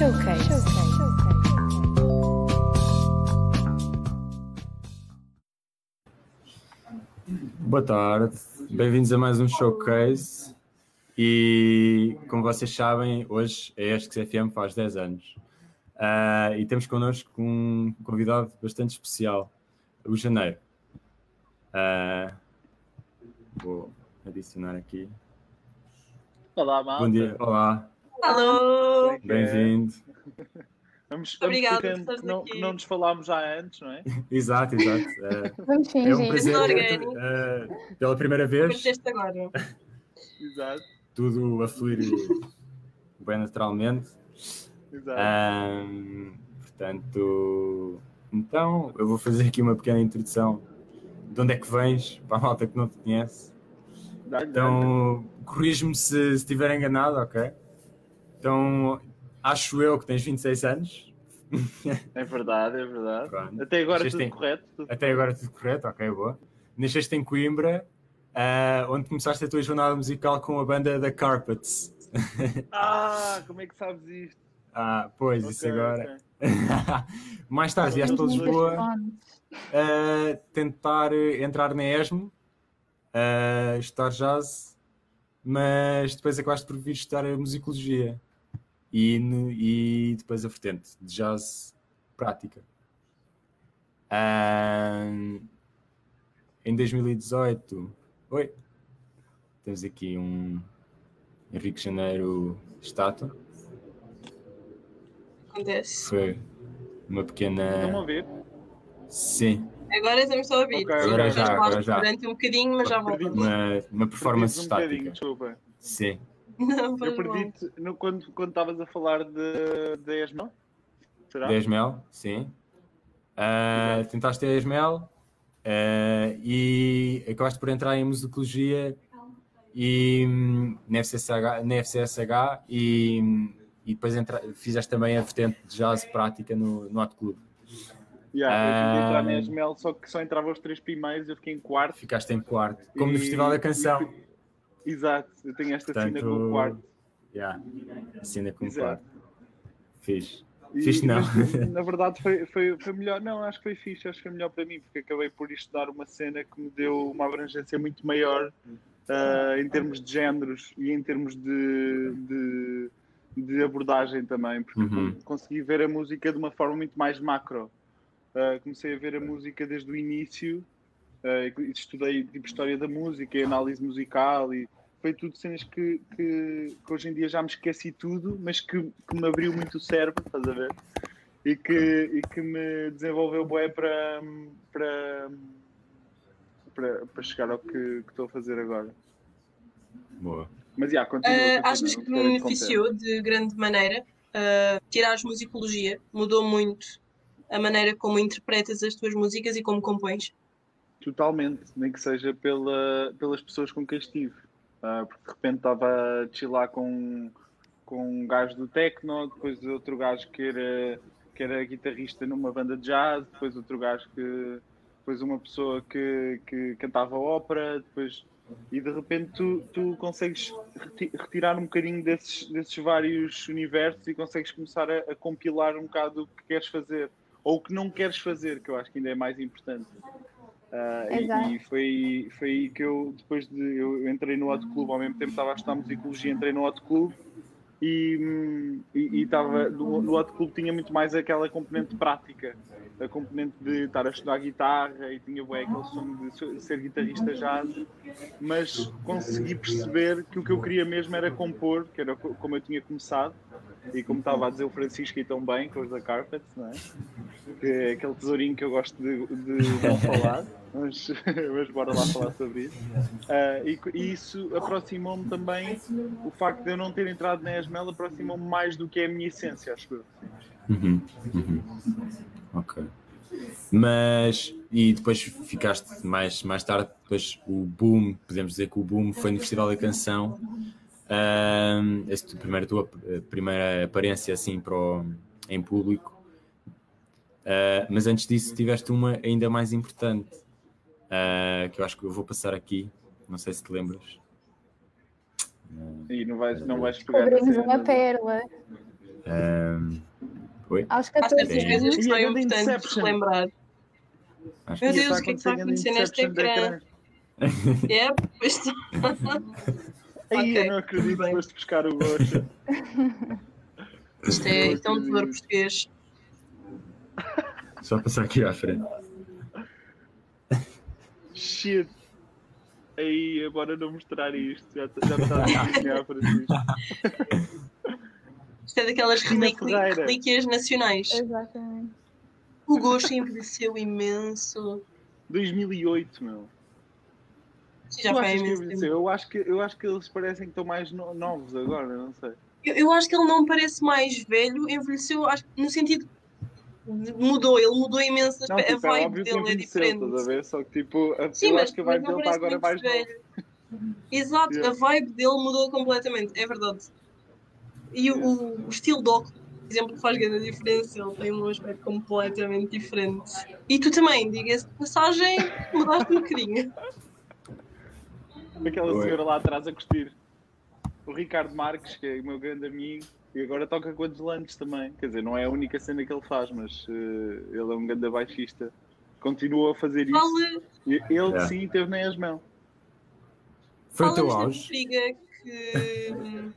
Showcase. Boa tarde, bem-vindos a mais um showcase. E como vocês sabem, hoje é este que FM faz 10 anos. Uh, e temos connosco um convidado bastante especial, o Janeiro. Uh, vou adicionar aqui. Olá, malta. Bom dia, olá, Alô! bem-vindo. Vamos, vamos Obrigada por que não, que não nos falámos já antes, não é? Exato, exato. Uh, Vamos é fingir. um prazer, Orgânico. uh, pela primeira vez, agora. Exato, tudo a fluir bem naturalmente. exato. Ahm, portanto, então eu vou fazer aqui uma pequena introdução de onde é que vens, para a malta que não te conhece. Então, corrige-me se se estiver enganado, ok? Então, acho eu que tens 26 anos. É verdade, é verdade. Pronto. Até agora Vocês tudo têm- correto. tudo- Até agora tudo correto, ok, boa. Nasceste em Coimbra, ah, onde começaste a tua jornada musical com a banda da Carpets. Ah, como é que sabes isto? Ah, pois, Ok, isso agora. ok. Mais tarde vieste para Lisboa. A tentar entrar na ESMO, a estudar jazz, mas depois acabaste por vir estudar a musicologia e, no- e depois a vertente de jazz prática. Em 2018, oi, temos aqui um Henrique Janeiro estátua. Acontece. Foi uma Estão a pequena. ouvir? Sim, Agora estamos a ouvir. Ok, agora já, agora já. Durante um bocadinho, mas já voltamos. uma, uma performance um bocadinho, estática. desculpa. Sim. Não, Eu perdi-te no- quando quando estavas a falar de, de ESMO? Será? 10 mel, sim. Ah, tentaste a Esmel ah, e acabaste por entrar em musicologia e hum, na FCSH, na FCSH e, e depois entra, fizeste também a vertente de jazz prática no, no Hot Club. Yeah, eu fui entrar na Ah. ESML, só que só entrava os três primeiros, eu fiquei em quarto. Ficaste em quarto, como no E- Festival da Canção. e- Exato, eu tenho esta cena com o Portanto, quarto. yeah, assina com o quarto. Fiz. Fixe não. mas, na verdade foi, foi, foi melhor, não, acho que foi fixe, acho que foi melhor para mim, porque acabei por estudar uma cena que me deu uma abrangência muito maior ah, em termos de géneros e em termos de, de, de abordagem também, porque Uhum. consegui ver a música de uma forma muito mais macro. Ah, comecei a ver a música desde o início, e estudei tipo, história da música e análise musical e foi tudo cenas que, que, que hoje em dia já me esqueci tudo, mas que, que me abriu muito o cérebro, estás a ver? E que, e que me desenvolveu bué para, para, para, para chegar ao que, que estou a fazer agora. Boa. Mas já, continua. Continua, achas que me beneficiou de grande maneira? Uh, tirares musicologia mudou muito a maneira como interpretas as tuas músicas e como compões? Totalmente, nem que seja pela, pelas pessoas com quem estive. Ah, porque de repente estava a chilar com, com um gajo do techno, depois outro gajo que era, que era guitarrista numa banda de jazz, depois outro gajo que. depois uma pessoa que, que cantava ópera, depois. E de repente tu, tu consegues reti- retirar um bocadinho desses, desses vários universos e consegues começar a, a compilar um bocado o que queres fazer ou o que não queres fazer, que eu acho que ainda é mais importante. Ah, e- e foi, foi aí que eu, depois de. Eu entrei no Hot Club, ao mesmo tempo estava a estudar musicologia, entrei no Hot Club e e e estava. No, no Hot Club tinha muito mais aquela componente prática, a componente de estar a estudar guitarra e tinha bué, aquele som de ser guitarrista jazz, mas consegui perceber que o que eu queria mesmo era compor, que era co- como eu tinha começado. E como estava a dizer o Francisco e tão bem com os da Carpets, não é? Que é aquele tesourinho que eu gosto de, de não falar, mas, mas bora lá falar sobre isso. Ah, e, e isso aproximou-me também, o facto de eu não ter entrado na ESMEL aproximou-me mais do que é a minha essência, acho eu. Uhum, uhum. Ok. Mas, e depois ficaste mais, mais tarde, depois o boom, podemos dizer que o boom foi no Festival da Canção. Tu- primeira, tua eh, primeira aparência assim para o- em público. Ah, mas antes disso tiveste uma ainda mais importante, ah, que eu acho que eu vou passar aqui, não sei se te lembras. E não vais, não vais pegar nessa- uma pérola. Ahm, oi? Aos Há 14 certas coisas anos. que são a grande importantes relembrar. Acho Meu Deus, o que é que está a acontecer neste ecrã? É, pois está. Aí Ok, eu não acredito que foste buscar o gosto. Isto é, isto é um tesouro português. Só passar aqui à frente. Shit. Aí, bora não mostrar isto. Já, já me está a desenhar para isto. Isto é daquelas relíquias nacionais. Exatamente. O gosto envelheceu imenso. 2008, meu. Já foi imenso eu, acho que, eu acho que eles parecem que estão mais no- novos agora, não sei. Eu, eu acho que ele não parece mais velho, envelheceu acho, no sentido. Mudou, ele mudou imenso. Não, a tipo, é vibe que dele é diferente. estás a ver? Só que tipo, a, Sim, eu mas, acho que a vibe dele está agora mais muito nova. velho. Exato, Yeah. a vibe dele mudou completamente, é verdade. E o, o- o estilo de óculos, por exemplo, faz grande diferença. Ele tem um aspecto completamente diferente. E tu também, diga-se de passagem, mudaste um bocadinho. Aquela Oi. senhora lá atrás a curtir. O Ricardo Marques, que é o meu grande amigo, e agora toca com a Deslantes também. Quer dizer, não é a única cena que ele faz, mas eh, ele é um grande baixista. Continua a fazer isso. Fala, E Ele Yeah. sim teve nem as mãos. Foi o teu auge? que. hum,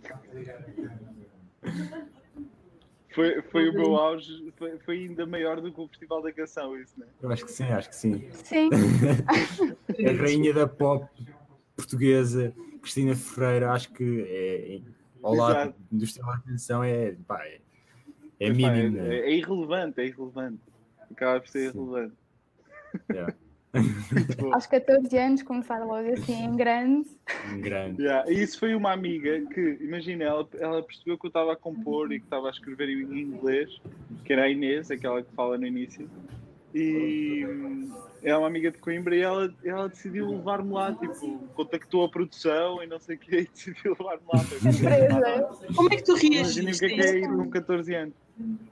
Foi, foi o meu auge, foi, foi ainda maior do que o Festival da Canção, isso, né? Eu acho que sim, acho que sim. Sim. A rainha da pop portuguesa, Cristina Ferreira, acho que é, ao lado Exato. do estilo de atenção é, pá, é, é Mas, pá, mínimo, é, né? é irrelevante, é irrelevante. Acaba por ser Sim. irrelevante. Yeah. Aos 14 anos começar logo assim em grande. Um grande. Yeah, E isso foi uma amiga que, imagina, ela, ela percebeu que eu estava a compor e que estava a escrever em inglês, que era a Inês, aquela que fala no início, e hum, é uma amiga de Coimbra e ela, ela decidiu levar-me lá, tipo, contactou a produção e não sei o que, e decidiu levar-me lá. Surpresa. Como é que tu o reagiste que é a que é ir com 14 anos.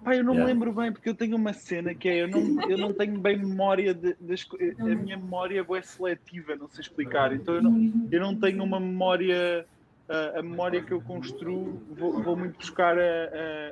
Pá, eu não Yeah. me lembro bem, porque eu tenho uma cena que é, eu não, eu não tenho bem memória de- das a minha memória é seletiva, não sei explicar, então eu não, eu não tenho uma memória, a, a memória que eu construo, vou, vou muito buscar a,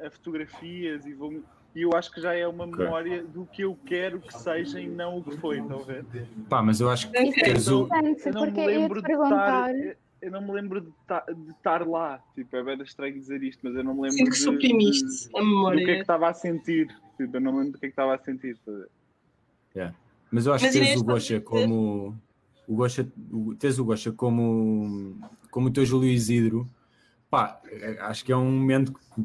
a- a fotografias e vou e eu acho que já é uma Ok. memória do que eu quero que seja e não o que foi, estão a ver? Pá, mas eu acho que teres o. Eu não me lembro de estar. perguntar. eu- não me lembro de ta- de estar lá. Tipo, é bem estranho dizer isto, mas eu não me lembro Sinto que suprimiste de- a do que é que memória. estava a sentir. Tipo, eu não me lembro do que é que estava a sentir. ver? Mas eu acho Mas que tens Inês, o Gosha como. O Gosha, o, tens o Gosha como, como o teu Júlio Isidro. Pá, acho que é um momento que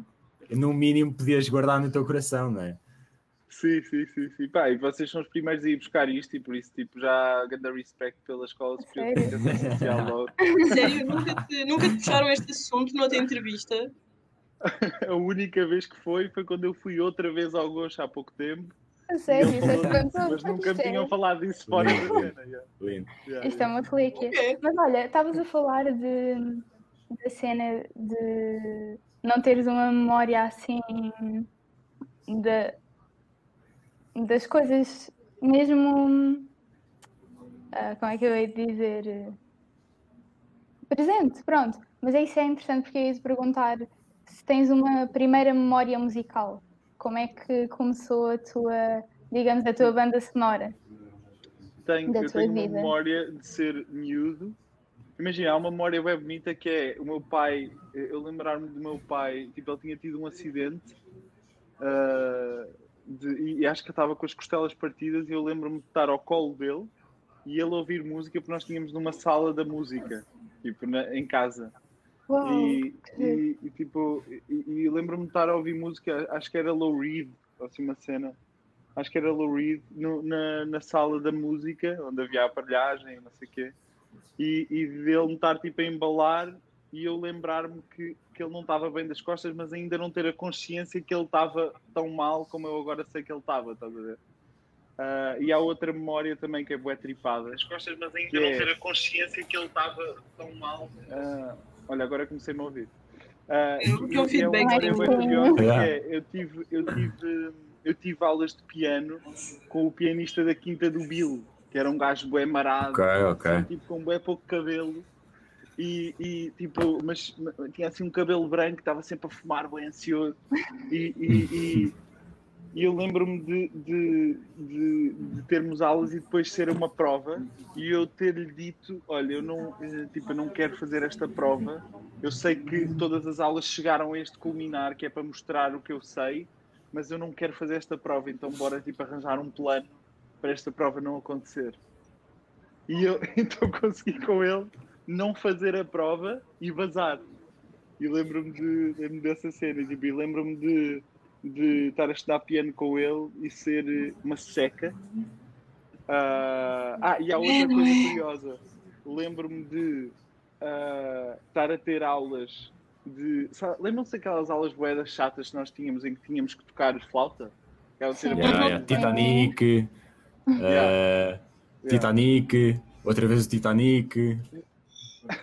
no mínimo podias guardar no teu coração, não é? Sim, sim, sim, sim. Pá, e vocês são os primeiros a ir buscar isto e por isso, tipo, já grande respect pela Escola Superior de Sério? Comunicação Social logo. Sério, nunca te, nunca te puxaram este assunto noutra entrevista? A única vez que foi foi quando eu fui outra vez ao Gosto há pouco tempo. A sério, isso é perguntou, mas nunca tinham falado disso fora da cena. yeah. Lindo. Yeah, Isto é uma relíquia. Ok. Mas olha, estavas a falar de, da cena de não teres uma memória assim da, das coisas mesmo. ah, como é que eu hei de dizer? Presente, pronto. Mas isso é interessante porque eu ia te perguntar se tens uma primeira memória musical. Como é que começou a tua, digamos, a tua banda sonora? tenho, da eu tua tenho vida. memória de ser miúdo. Imagina, há uma memória bem bonita que é o meu pai, eu lembrar-me do meu pai, tipo, ele tinha tido um acidente ah, de- e acho que estava com as costelas partidas e eu lembro-me de estar ao colo dele e ele ouvir música porque nós tínhamos numa sala da música, tipo, na- em casa. Uau! E, e, e, tipo, e, e lembro-me de estar a ouvir música, acho que era Low Reed, assim uma cena, acho que era Low Reed, no- na, na sala da música, onde havia a aparelhagem, não sei o quê, e, e dele me estar tipo a embalar e eu lembrar-me que, que ele não estava bem das costas, mas ainda não ter a consciência que ele estava tão mal como eu agora sei que ele estava, estás a ver? Ah, e há outra memória também que é bué tripada. As costas, mas ainda não não ter a consciência que ele estava tão mal. Ah, olha, agora comecei-me a ouvir. Ah, Eu- eu é uma memória sim. bué curiosa, que é, eu tive, eu tive, eu tive aulas de piano com o pianista da Quinta do Bill, que era um gajo bué marado, Ok, ok. tipo com bué pouco cabelo. E, e, tipo, mas tinha assim um cabelo branco, estava sempre a fumar, bem ansioso. E, e, e, eu lembro-me de, de, de, de termos aulas e depois ser uma prova e eu ter-lhe dito: Olha, eu não, tipo, eu não quero fazer esta prova. Eu sei que todas as aulas chegaram a este culminar, que é para mostrar o que eu sei, mas eu não quero fazer esta prova, então bora tipo, arranjar um plano para esta prova não acontecer. E eu então consegui com ele não fazer a prova e vazar. E lembro-me de, lembro dessa cena, tipo, e lembro-me de, de estar a estudar piano com ele e ser uma seca. Uh, ah, e há outra coisa curiosa. Lembro-me de uh, estar a ter aulas de. Lembram-se daquelas aulas boedas chatas que nós tínhamos em que tínhamos que tocar flauta? Yeah, yeah. Titanic, uh, Titanic, outra vez o Titanic.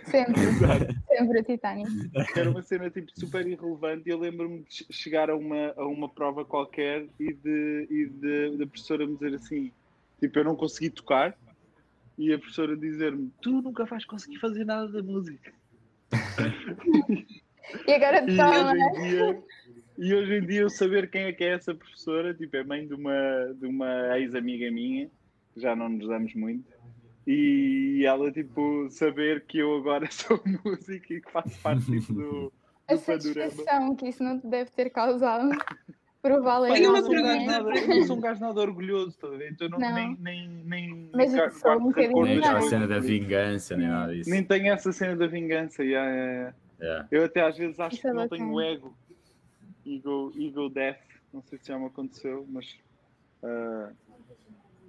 Sempre, sempre o Titanic. Era uma cena tipo, super irrelevante e eu lembro-me de chegar a uma, a uma prova qualquer e de, e de, da professora me dizer assim: tipo, eu não consegui tocar e a professora dizer-me: tu nunca vais conseguir fazer nada da música. E agora e hoje, em dia, e hoje em dia eu saber quem é que é essa professora, tipo, é mãe de uma, de uma ex-amiga minha, já não nos damos muito, e ela, tipo, saber que eu agora sou músico e que faço parte tipo, do, A satisfação que isso não te deve ter causado. Provavelmente. Eu, eu não sou um gajo nada orgulhoso, tá então não, não. nem, nem, nem Mas sou um bocadinho. Nem a cena da vingança, nem nada disso. Nem tenho essa cena da vingança. Yeah, yeah. Yeah. Eu até às vezes acho Isso que é não tenho ego. Ego, ego death. Não sei se já me aconteceu, mas. Uh,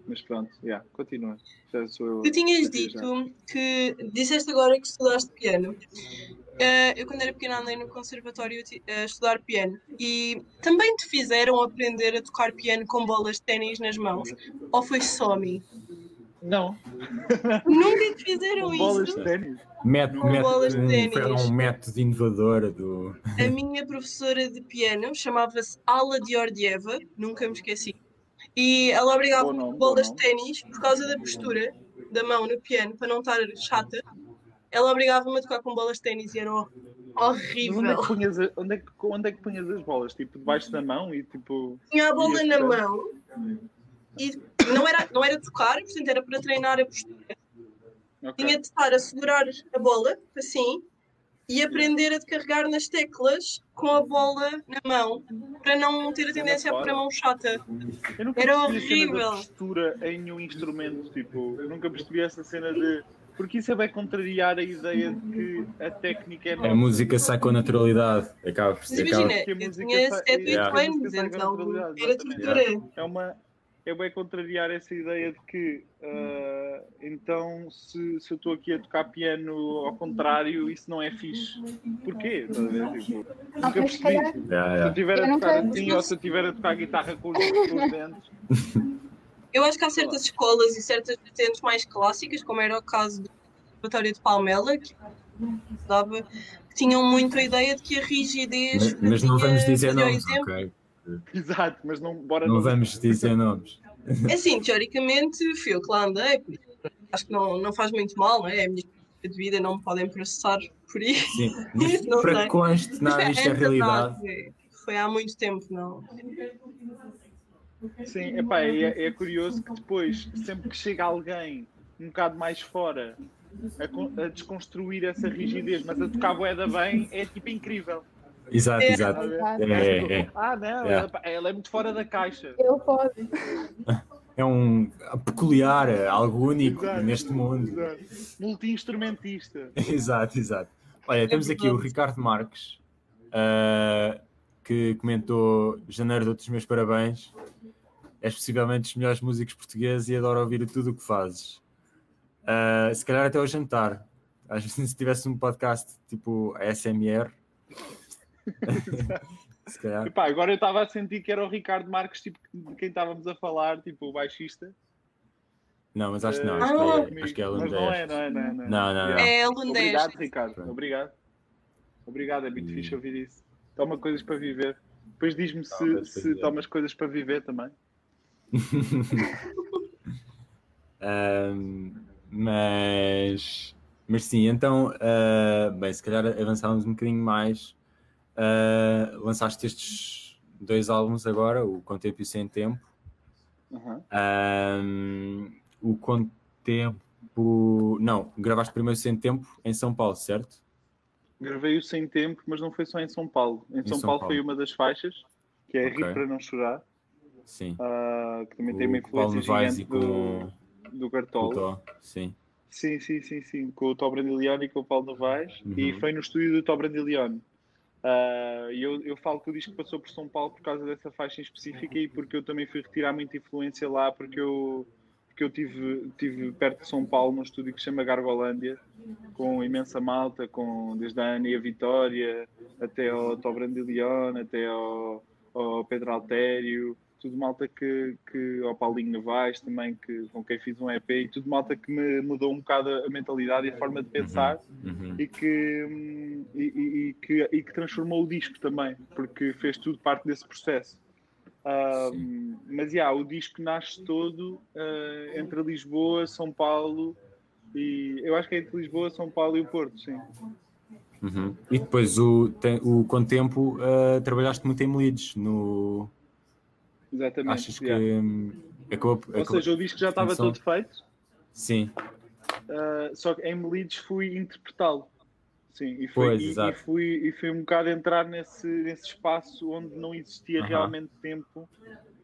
mas pronto, yeah, continua. Já sou eu. Tu tinhas dito já. que. Disseste agora que estudaste piano. Uh, eu, quando era pequena, andei no conservatório a estudar piano e também te fizeram aprender a tocar piano com bolas de ténis nas mãos? Ou foi só a mim? Não. Nunca te fizeram com isso? Bolas de ténis? Método, bolas de ténis. Foi um método inovador do. A minha professora de piano chamava-se Ala Diordieva, nunca me esqueci. E ela obrigava me bolas de ténis por causa da postura da mão no piano, para não estar chata. Ela obrigava-me a tocar com bolas de ténis e era horrível. Onde é, que punhas, onde, é que, onde é que punhas as bolas? Tipo, debaixo da mão e tipo. Tinha a bola na mão e não era, não era tocar, portanto era para treinar a postura. Okay. Tinha de estar a segurar a bola, assim, e aprender a carregar nas teclas com a bola na mão, para não ter a tendência a pôr a mão chata. Era horrível. A postura em nenhum instrumento, tipo, eu nunca percebi essa cena de. Porque isso é bem contrariar a ideia de que a técnica é. A música sai com naturalidade. Acaba por ser. Imagina, eu tinha 7, 8 anos, então era tortura. É uma é bem contrariar essa ideia de que uh, então se, se eu estou aqui a tocar piano ao contrário, isso não é fixe. Porquê? Tipo, ah, nunca percebi. Yeah, yeah. Se eu estiver a tocar assim ou se eu estiver a tocar guitarra com os, com os dentes. Eu acho que há certas escolas e certas vertentes mais clássicas, como era o caso do Conservatório de Palmela, que dava, tinham muito a ideia de que a rigidez. Mas, mas não vamos dizer nomes, ok? Exato, mas não, bora não, não vamos dizer nomes. É assim, teoricamente, fui eu que lá andei, acho que não, não faz muito mal, não é? É a minha de vida, não me podem processar por isso. Sim, não para conste, não, isto é, é realidade. Foi há muito tempo, não. Sim, epá, é, é curioso que depois, sempre que chega alguém um bocado mais fora a, a desconstruir essa rigidez, mas a tocar boeda bem, é tipo incrível. Exato, é, exato. É, é, é. Ah, não, é. Ela, ela, é muito fora da caixa. Eu posso. É um peculiar, algo único exato, neste mundo. Multi-instrumentista. exato, exato. Olha, temos aqui o Ricardo Marques, uh, que comentou Janeiro dou-te os meus parabéns. És possivelmente dos melhores músicos portugueses e adoro ouvir tudo o que fazes. Uh, se calhar até ao jantar. Às vezes se tivesse um podcast tipo ASMR, Epá, agora eu estava a sentir que era o Ricardo Marques, tipo, de quem estávamos a falar, tipo, o baixista. Não, mas acho que não, acho, uh, que, é, acho que é Mas não é, não é, não é. Não, não, não. É Lundez. Obrigado, Ricardo. Pronto. Obrigado. Obrigado, é muito hum. fixe ouvir isso. Toma coisas para viver. Depois diz-me se, se tomas coisas para viver também. um, mas mas sim, então, uh, bem, se calhar avançávamos um bocadinho mais. Uh, lançaste estes dois álbuns agora, o Com Tempo e Sem Tempo. Uhum. Um, o Com Tempo. Não, gravaste primeiro Sem Tempo em São Paulo, certo? Gravei o Sem Tempo, mas não foi só em São Paulo. Em, Em São, São Paulo, Paulo. foi uma das faixas, que é Ok. Rir para Não Chorar, Sim. ah, que também tem uma O Paulo influência gigante com do, do o Cartola. Sim. Sim, sim, sim, sim, com o Tó Brandilione e com o Paulo Novaes, Uhum. e foi no estúdio do Tó Brandilione. Ah, E eu, eu falo que o disco passou por São Paulo por causa dessa faixa em específica e porque eu também fui retirar muita influência lá, porque eu, porque eu tive, tive perto de São Paulo num estúdio que se chama Gargolândia, com imensa malta, com, desde a Ana e a Vitória, até ao Tó Brandilione, até ao, ao Pedro Altério, tudo malta que, que ao Paulinho Novaes também, que, com quem fiz um EP, e tudo malta que me mudou um bocado a mentalidade e a forma de pensar Uhum. e, que, hum, e, e- e que, e que transformou o disco também, porque fez tudo parte desse processo. Ah, mas já, o disco nasce todo ah, entre Lisboa, São Paulo e eu acho que é entre Lisboa, São Paulo e o Porto, sim. Uhum. E depois o, tem, o Com Tempo uh, trabalhaste muito em Leeds. No, Exatamente. achas que já. hum, acabou, Ou acabou- seja, o disco já estava todo feito, Sim, ah, só que em Leeds fui interpretá-lo. Sim, e, foi, Pois, e, e fui, e fui um bocado entrar nesse, nesse espaço onde não existia Aham. realmente tempo,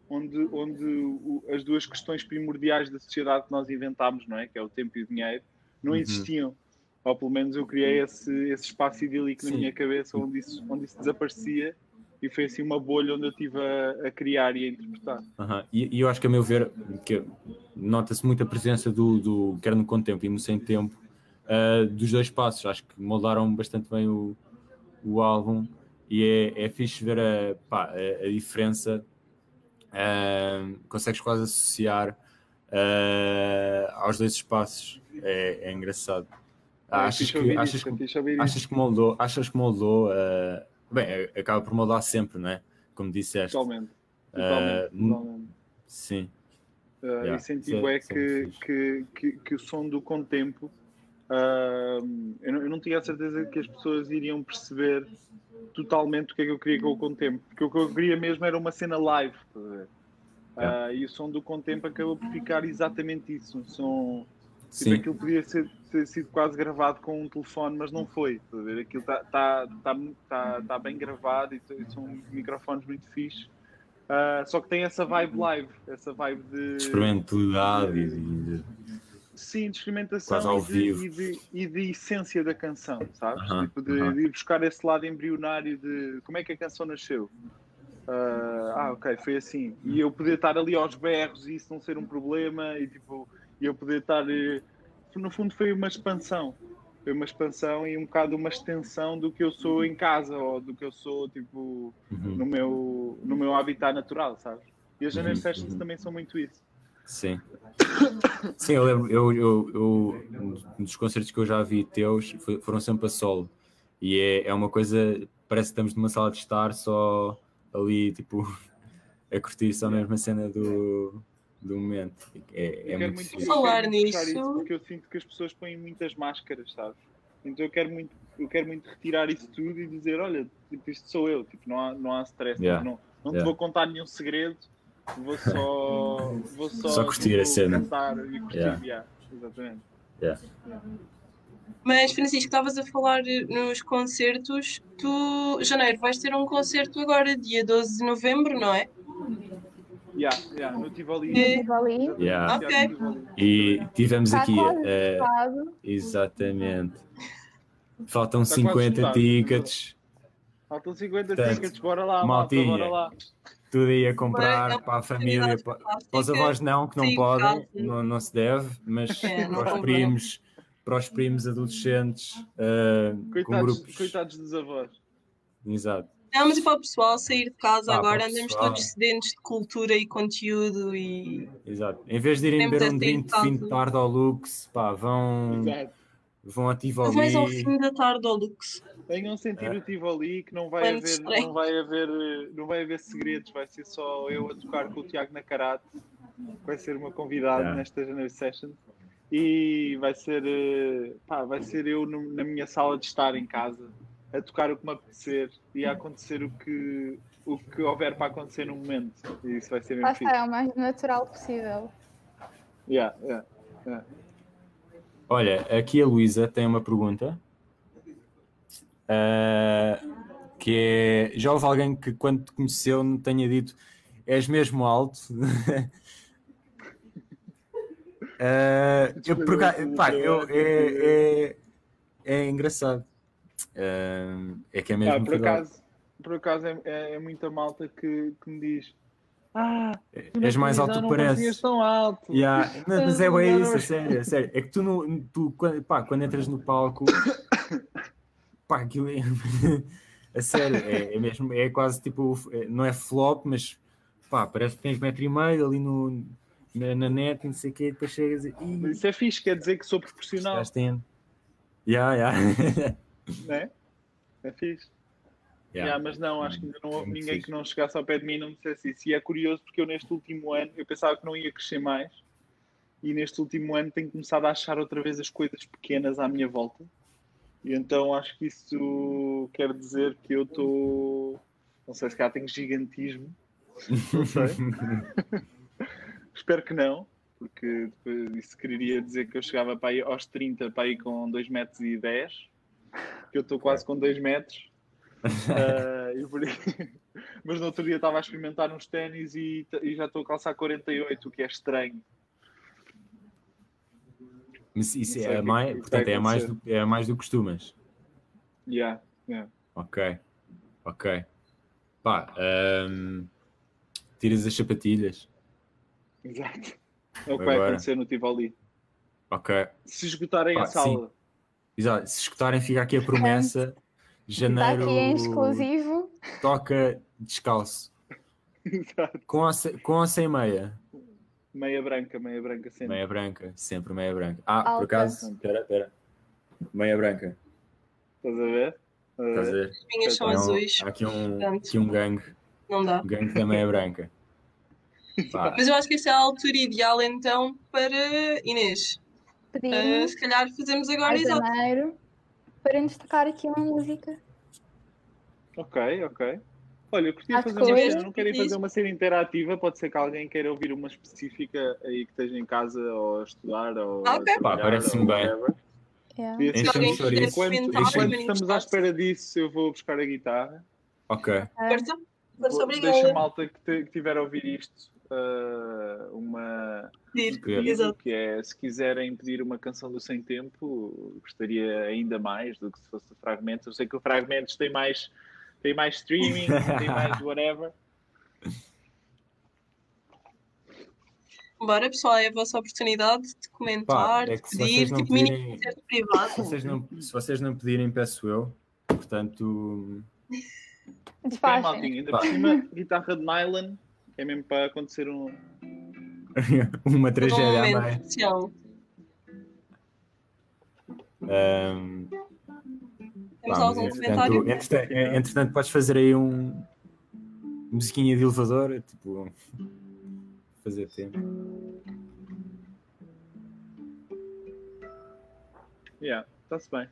onde, onde o- as duas questões primordiais da sociedade que nós inventámos, não é? Que é o tempo e o dinheiro, não Uhum. existiam. Ou pelo menos eu criei esse, esse espaço idílico na Sim. minha cabeça onde isso, onde isso desaparecia e foi assim uma bolha onde eu estive a, a criar e a interpretar. Aham. E, e eu acho que, a meu ver, nota-se muito a presença do, do quer no Com Tempo e no Sem Tempo, uh, dos dois passos. Acho que moldaram bastante bem o, o álbum e é, é fixe ver a, pá, a, a diferença. Uh, consegues quase associar uh, aos dois espaços. É, é engraçado. Achas, que, achas, que, achas que moldou? Achas que moldou? uh, bem, acaba por moldar sempre, não é? Como disseste. Totalmente. Ah, Totalmente. hum, totalmente. Sim. Uh, Yeah, e senti é- que, que, que, que o som do Contempo uh, eu, não, eu não tinha a certeza que as pessoas iriam perceber totalmente o que é que eu queria com o Contempo, porque o que eu queria mesmo era uma cena live. ver? Yeah. Uh, e o som do Contempo acabou por ficar exatamente isso. Um som. Tipo, Sim. aquilo podia ser, ter sido quase gravado com um telefone, mas não foi. a ver? Aquilo está tá, tá, tá, tá bem gravado e, e são microfones muito fixe. Uh, só que tem essa vibe live, essa vibe de. experimentalidade e de- Sim, de experimentação e, de, e, de, e de essência da canção, sabes? Aham, tipo de, aham. de ir buscar esse lado embrionário de como é que a canção nasceu. Ah, ah, ok, foi assim. E eu poder estar ali aos berros e isso não ser um problema e tipo, e eu poder estar. eh, No fundo, foi uma expansão. Foi uma expansão e um bocado uma extensão do que eu sou em casa ou do que eu sou, tipo, Uhum, no meu, no meu habitat natural, sabes? E as Janeiro Uhum, Sessions uhum. também são muito isso. Sim. Sim, eu lembro, eu, eu, eu, um dos concertos que eu já vi teus foram sempre a solo. E é, é uma coisa, parece que estamos numa sala de estar só ali, tipo, a curtir só a mesma cena do, do momento. É, é Eu quero muito muito, Falar nisso- isso porque eu sinto que as pessoas põem muitas máscaras, sabes? Então eu quero muito, eu quero muito retirar isso tudo e dizer, olha, tipo, isto sou eu, tipo, não há, não há stress, Yeah. não, não te Yeah. vou contar nenhum segredo, vou só, vou só, Só curtir tipo, a cena. e curtir, Yeah. yeah, exatamente. Yeah. Mas, Francisco, estavas a falar nos concertos. Tu, janeiro, vais ter um concerto agora, dia 12 de novembro, não é? Yeah, yeah, no Tivoli. Estive ali, Yeah. Ok. no Tivoli. E tivemos está aqui, quase esgotado. exatamente. Faltam Está quase 50 esgotado. tickets, Faltam 50 Portanto, tickets, bora lá, malta, maltinha. bora lá. tudo aí a comprar uma para a família, para, para os avós não, que não Sim, podem, não, não se deve, mas É, para os primos, para os primos adolescentes, com Coitados, grupos. coitados dos avós. Exato. Não, mas e para o pessoal sair de casa Ah, agora, andamos pessoal. todos sedentos de cultura e conteúdo e Exato. Em vez de irem beber um drink de fim de tarde ao Lux, pá, vão, Exato. vão a Mas mais ao Tivoli. fim da tarde ao Lux. Tenham sentido É. o Tivoli que não vai Quando haver, estranho. não vai haver, não vai haver segredos, vai ser só eu a tocar com o Tiago na Karate, que vai ser uma convidada Yeah. nesta Janeiro Session. E vai ser, eh, pá, vai ser eu no- na minha sala de estar em casa a tocar o que me apetecer e a acontecer o que, o que houver para acontecer no momento. E isso vai ser mesmo está, fixe. é o mais natural possível. Yeah, yeah, yeah. Olha, aqui a Luísa tem uma pergunta. Ah, que é: já houve alguém que, quando te conheceu, não tenha dito és mesmo alto? Ah, eu, por pá, eu- é, é, é engraçado. É que é mesmo Ah, por acaso, por acaso é, é, é muita malta que, que me diz Ah, na És mais alto que não conseguias tão alto. Yeah, Mas, mas é Não, bem não, isso, mas- sério, a sério. É que tu, no, tu quando, pá, quando entras no palco, pá, aquilo é. A sério, é, é mesmo, é quase tipo, é- não é flop, mas pá, parece que tens metro e meio ali no, na, na net e não sei o quê, depois chegas e. Isso é fixe, quer dizer que sou proporcional, gajos têm. Yeah, yeah. né? É fixe. Yeah. Yeah, mas não, acho que ainda não houve ninguém fixe. que não chegasse ao pé de mim e não me dissesse isso. E é curioso porque eu neste último ano, eu pensava que não ia crescer mais. E neste último ano tenho começado a achar outra vez as coisas pequenas à minha volta. E então acho que isso quer dizer que eu estou... Não sei se cá tenho gigantismo. Não sei. Espero que não. Porque depois isso quereria dizer que eu chegava para aí aos 30 para aí com 2 metros e 10. Que eu estou quase com 2 metros. Por aí- Mas no outro dia estava a experimentar uns ténis e, e já estou a calçar 48, o que é estranho. Mas isso é que- mais, o que portanto, é mais, do, é mais do que costumas. Yeah, yeah. Ok, ok. Pá, hum, tiras as sapatilhas. Exato. É o que vai acontecer no Tivoli. Ok. Se esgotarem Pá, a sala. Exato. Se escutarem, fica aqui a promessa. Está Janeiro aqui em exclusivo. toca descalço. Exato. Com sem, com ou sem meia? Meia branca, meia branca sempre. Meia branca, sempre meia branca. Ah, por Alta. acaso, espera, espera. Meia branca, Estás a ver? Estás a a ver? As minhas são um- azuis, Há aqui um, aqui um gangue, não dá. um gangue da meia branca. Mas eu acho que essa é a altura ideal então para Inês. Ah, Pedimos se calhar fazemos agora exato. janeiro para nos tocar aqui uma música. Ok, ok. Olha, eu curtia Há fazer uma cena, não querem que fazer uma cena interativa, pode ser que alguém queira ouvir uma específica aí que esteja em casa ou a estudar ou Ah, a Pá, parece-me bem. Yeah. De chouriço. Enquanto, enquanto estamos à espera disso, eu vou buscar a guitarra. ok. Força, força, Vou- Deixa a malta que, te, que tiver a ouvir isto ah, uma um Exato. que é se quiserem pedir uma canção do Sem Tempo, gostaria ainda mais do que se fosse o Fragmentos. Eu sei que o Fragmentos tem mais, tem mais streaming, tem mais whatever. Bora, pessoal, é a vossa oportunidade de comentar, Pá, é de pedir, tipo mini pedirem- privado. Se vocês, não, se vocês não pedirem, peço eu. Portanto, maltinha, ainda Pá. por cima, guitarra de nylon, é mesmo para acontecer um. uma Um tragédia momento mais. especial. Ahm, Temos algum entretanto, entretanto, entretanto, podes fazer aí um musiquinha de elevador, tipo, fazer tempo. Yeah, está-se bem.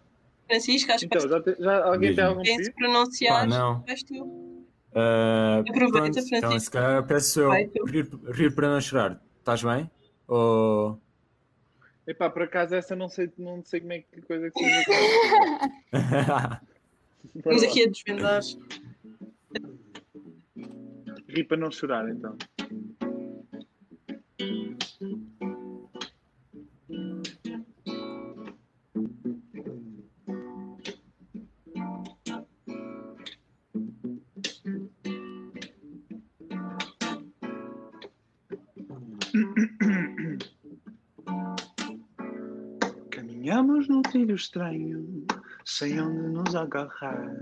Francisco, acho que Então, já, te- já alguém tem Mesmo. algum quem se pronunciar, Pá, não. és tu. Ah, Aproveita, pronto, Francisco. então, se calhar peço eu Vai, rir, rir para não chorar. Estás bem? Ou... Epá, por acaso essa não sei, não sei como é que coisa que seja. Estamos aqui a desvendar. Ri para não chorar, então. Trilho estranho, sem onde nos agarrar.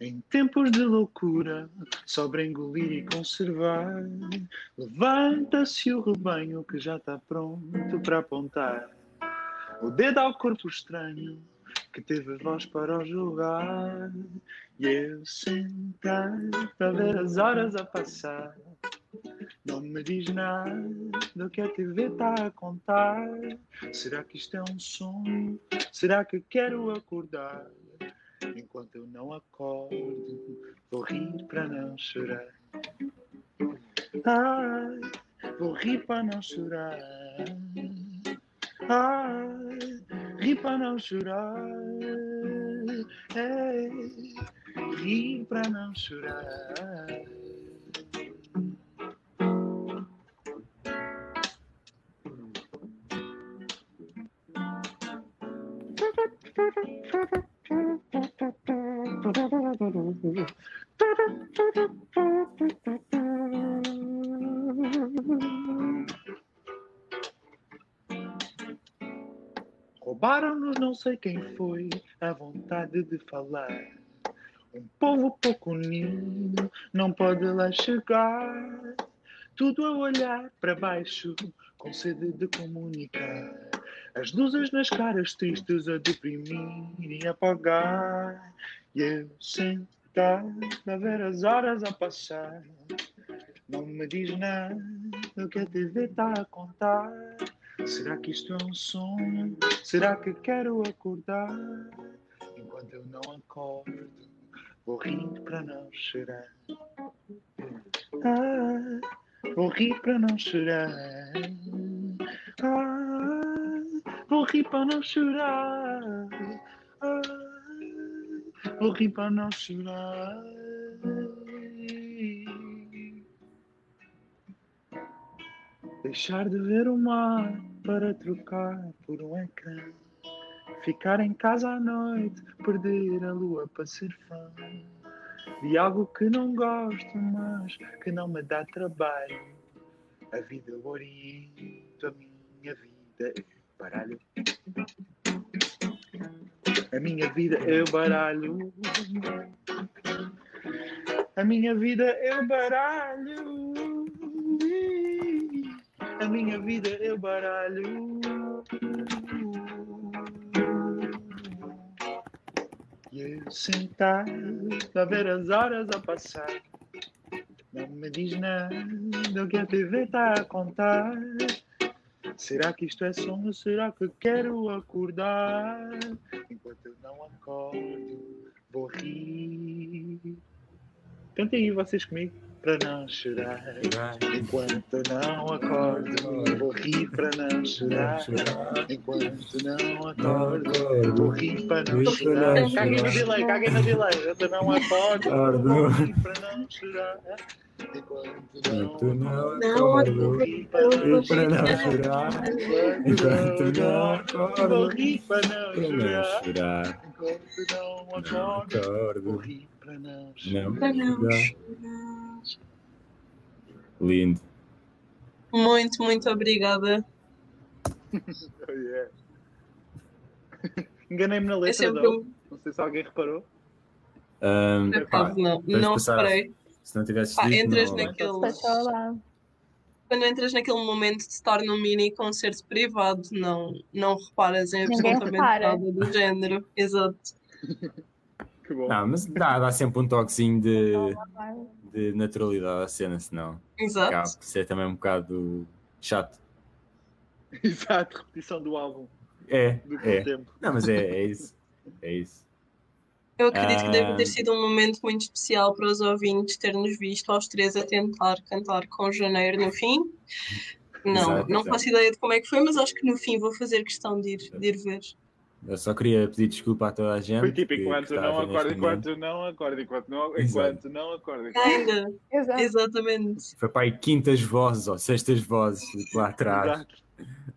Em tempos de loucura, sobre engolir e conservar. Levanta-se o rebanho que já está pronto para apontar. O dedo ao corpo estranho que teve voz para o julgar. E eu sentei para ver as horas a passar. Não me diz nada do que a TV está a contar. Será que isto é um sonho? Será que quero acordar? Enquanto eu não acordo, vou rir para não chorar. Ai, vou rir para não chorar. Ai, rir para não chorar. Ei, rir para não chorar. Não sei quem foi a vontade de falar. Um povo pouco unido não pode lá chegar. Tudo a olhar para baixo com sede de comunicar. As luzes nas caras tristes a deprimir e apagar. E eu sentado a ver as horas a passar. Não me diz nada o que a TV está a contar. Será que isto é um sonho? Será que quero acordar? Enquanto eu não acordo, vou rir para não chorar. Ah, vou rir para não chorar. Ah, vou rir para não chorar. Ah, vou rir para não chorar. Deixar de ver o mar para trocar por um ecrã. Ficar em casa à noite, perder a lua para ser fã. De algo que não gosto, mas que não me dá trabalho. A vida eu oriento, a minha vida eu baralho. A minha vida eu baralho. A minha vida eu baralho. A minha vida eu baralho. E eu sentado a ver as horas a passar. Não me diz nada do que a TV está a contar. Será que isto é sonho? Será que quero acordar? Enquanto eu não acordo, vou rir. Cantem aí vocês comigo para não chorar. Enquanto não acordo, vou rir para não chorar. Enquanto não acordo, vou rir para não chorar. Caguem no delay, caguem no delay. Enquanto não acordo, vou rir para não chorar. Enquanto não não acordo, rir para não rir para não chorar. Enquanto não acordo, vou rir para não não chorar. Enquanto não Não acordo, vou para não Não chorar. Para não chorar. Lindo. Muito, muito obrigada. Oh, yeah. Enganei-me na É letra, sempre não. um. Não sei se alguém reparou. Por pá, não, não passado. reparei. se não tivesses Pá, dito, entras não, naquele- Está só lá. Quando entras naquele momento de estar num mini concerto privado, não, não reparas em Ninguém absolutamente repara. nada do género. Exato. Que bom. Não, mas dá, dá sempre um toquezinho de, de naturalidade à cena, senão Exato. acaba por ser também um bocado chato. Exato, repetição do álbum É, do é. tempo. Não, mas é, é isso. É isso. Eu acredito que deve ter Ah. sido um momento muito especial para os ouvintes ter-nos visto aos três a tentar cantar com janeiro no fim. Não, Exato, não exato. faço ideia de como é que foi, mas acho que no fim vou fazer questão de ir, de ir ver. Eu só queria pedir desculpa a toda a gente. Foi tipo, enquanto não acorda, enquanto não acorda, enquanto não, Exato. enquanto não acorda. Ainda, Exato. exatamente. Foi para aí quintas vozes ou sextas vozes lá atrás.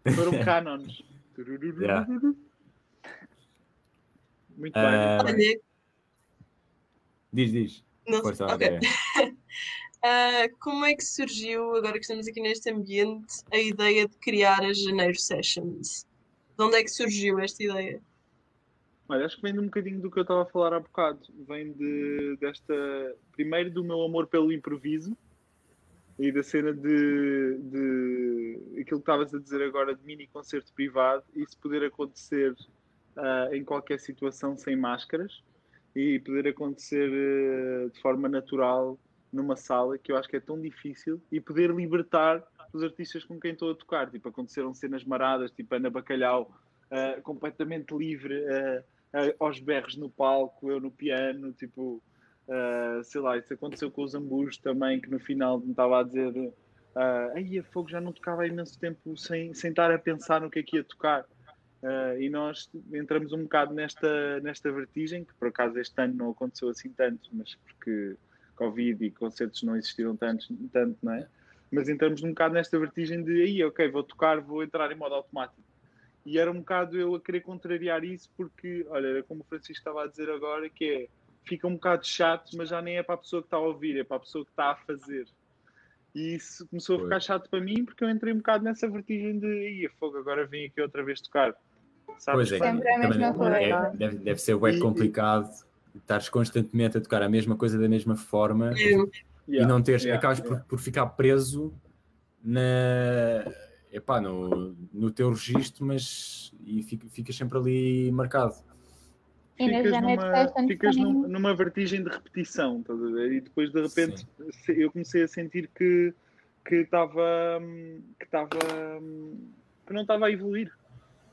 Exato. Foram cânones. Yeah. Muito bem. Ah, bem. Olha, Diz, diz. não Força, ok. ok. Ah, como é que surgiu, agora que estamos aqui neste ambiente, a ideia de criar as Janeiro Sessions? De onde é que surgiu esta ideia? Olha, acho que vem de um bocadinho do que eu estava a falar há bocado. Vem de, desta. Primeiro do meu amor pelo improviso e da cena de. de aquilo que estavas a dizer agora de mini concerto privado. Isso poder acontecer ah, em qualquer situação sem máscaras e poder acontecer eh, de forma natural numa sala que eu acho que é tão difícil e poder libertar os artistas com quem estou a tocar. Tipo, aconteceram cenas maradas, tipo Ana Bacalhau, uh, completamente livre, uh, uh, aos berros no palco, eu no piano, tipo, sei lá, isso aconteceu com os Ambus também, que no final me estava a dizer. Aí a fogo já não tocava há imenso tempo sem, sem estar a pensar no que é que ia tocar. E nós entramos um bocado nesta, nesta vertigem, que por acaso este ano não aconteceu assim tanto, mas porque Covid e concertos não existiram tanto, tanto não é? Mas entramos um bocado nesta vertigem de aí, ok, vou tocar, vou entrar em modo automático. E era um bocado eu a querer contrariar isso, porque, olha, como o Francisco estava a dizer agora, que é, fica um bocado chato, mas já nem é para a pessoa que está a ouvir, é para a pessoa que está a fazer. E isso começou a ficar chato para mim, porque eu entrei um bocado nessa vertigem de, ia, fogo, agora vim aqui outra vez tocar Sabes? Pois é, Sempre a mesma coisa. É, deve, deve ser bem complicado estares constantemente a tocar a mesma coisa da mesma forma yeah. e não teres, yeah, acabas yeah. Por, por ficar preso na, epá, no, no teu registro, mas e ficas sempre ali marcado. Ficas, numa, ficas num, numa vertigem de repetição, estás a ver? E depois de repente Sim. eu comecei a sentir que que estava que estava que não estava a evoluir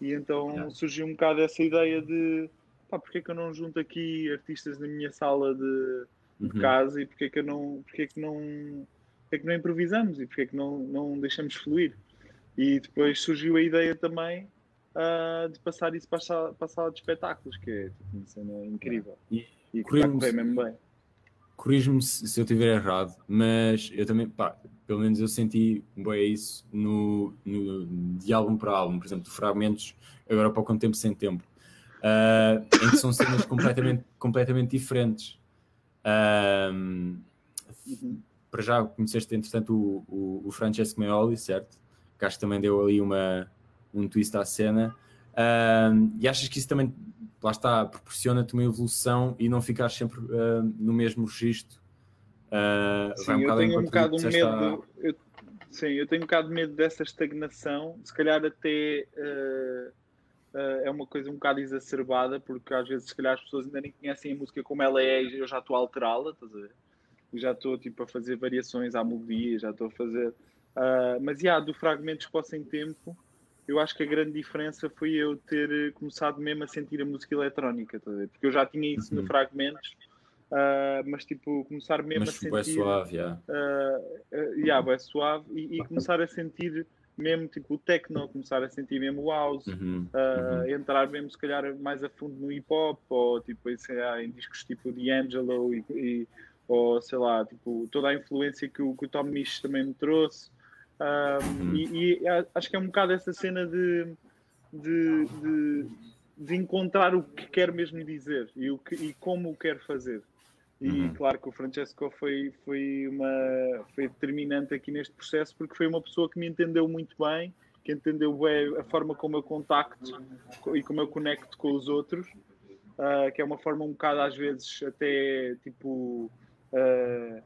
e então yeah. surgiu um bocado essa ideia de pá, porque é que eu não junto aqui artistas na minha sala de, de uhum. casa e porque é que não, porque é que não, é que não improvisamos e porque é que não, não deixamos fluir. E depois surgiu a ideia também uh, de passar isso para a, sala, para a sala de espetáculos, que é tipo, uma cena incrível. E, e está mesmo bem. Corrijo-me se, se eu estiver errado, mas eu também, pá, pelo menos eu senti bem isso no, no, de álbum para álbum, por exemplo, de fragmentos, agora para o Quanto Tempo Sem Tempo, uh, em que são cenas completamente, completamente diferentes. Uh, para já conheceste, entretanto, o, o, o Francesco Meoli, certo? Que acho que também deu ali uma, um twist à cena. Uh, e achas que isso também, lá está, proporciona-te uma evolução e não ficar sempre no mesmo registro Uh, sim, um eu tenho um bocado um medo. Eu, sim, eu tenho um bocado de medo dessa estagnação. Se calhar até uh, uh, é uma coisa um bocado exacerbada, porque às vezes se calhar as pessoas ainda nem conhecem a música como ela é e eu já estou a alterá-la, estás a ver? Eu já estou tipo, a fazer variações à melodia, já estou a fazer. mas já, yeah, do Fragmentos para o Sem Tempo, eu acho que a grande diferença foi eu ter começado mesmo a sentir a música eletrónica, tá porque eu já tinha isso uhum. no Fragmentos Uh, mas tipo, começar mesmo mas, a sentir. É suave, yeah. Uh, uh, yeah, é suave e, e, começar a sentir mesmo tipo o techno, começar a sentir mesmo o house, uhum, uh, uhum. entrar mesmo se calhar mais a fundo no hip hop ou tipo sei lá, em discos tipo D'Angelo e, e, ou sei lá, tipo toda a influência que o, que o Tom Misch também me trouxe. Uhum. E, e, acho que é um bocado essa cena de, de, de, de encontrar o que quer mesmo dizer e, o que, e como o quer fazer. E uhum. claro que o Francesco foi, foi, uma, foi determinante aqui neste processo porque foi uma pessoa que me entendeu muito bem, que entendeu bem a forma como eu contacto e como eu conecto com os outros, uh, que é uma forma um bocado às vezes até tipo uh,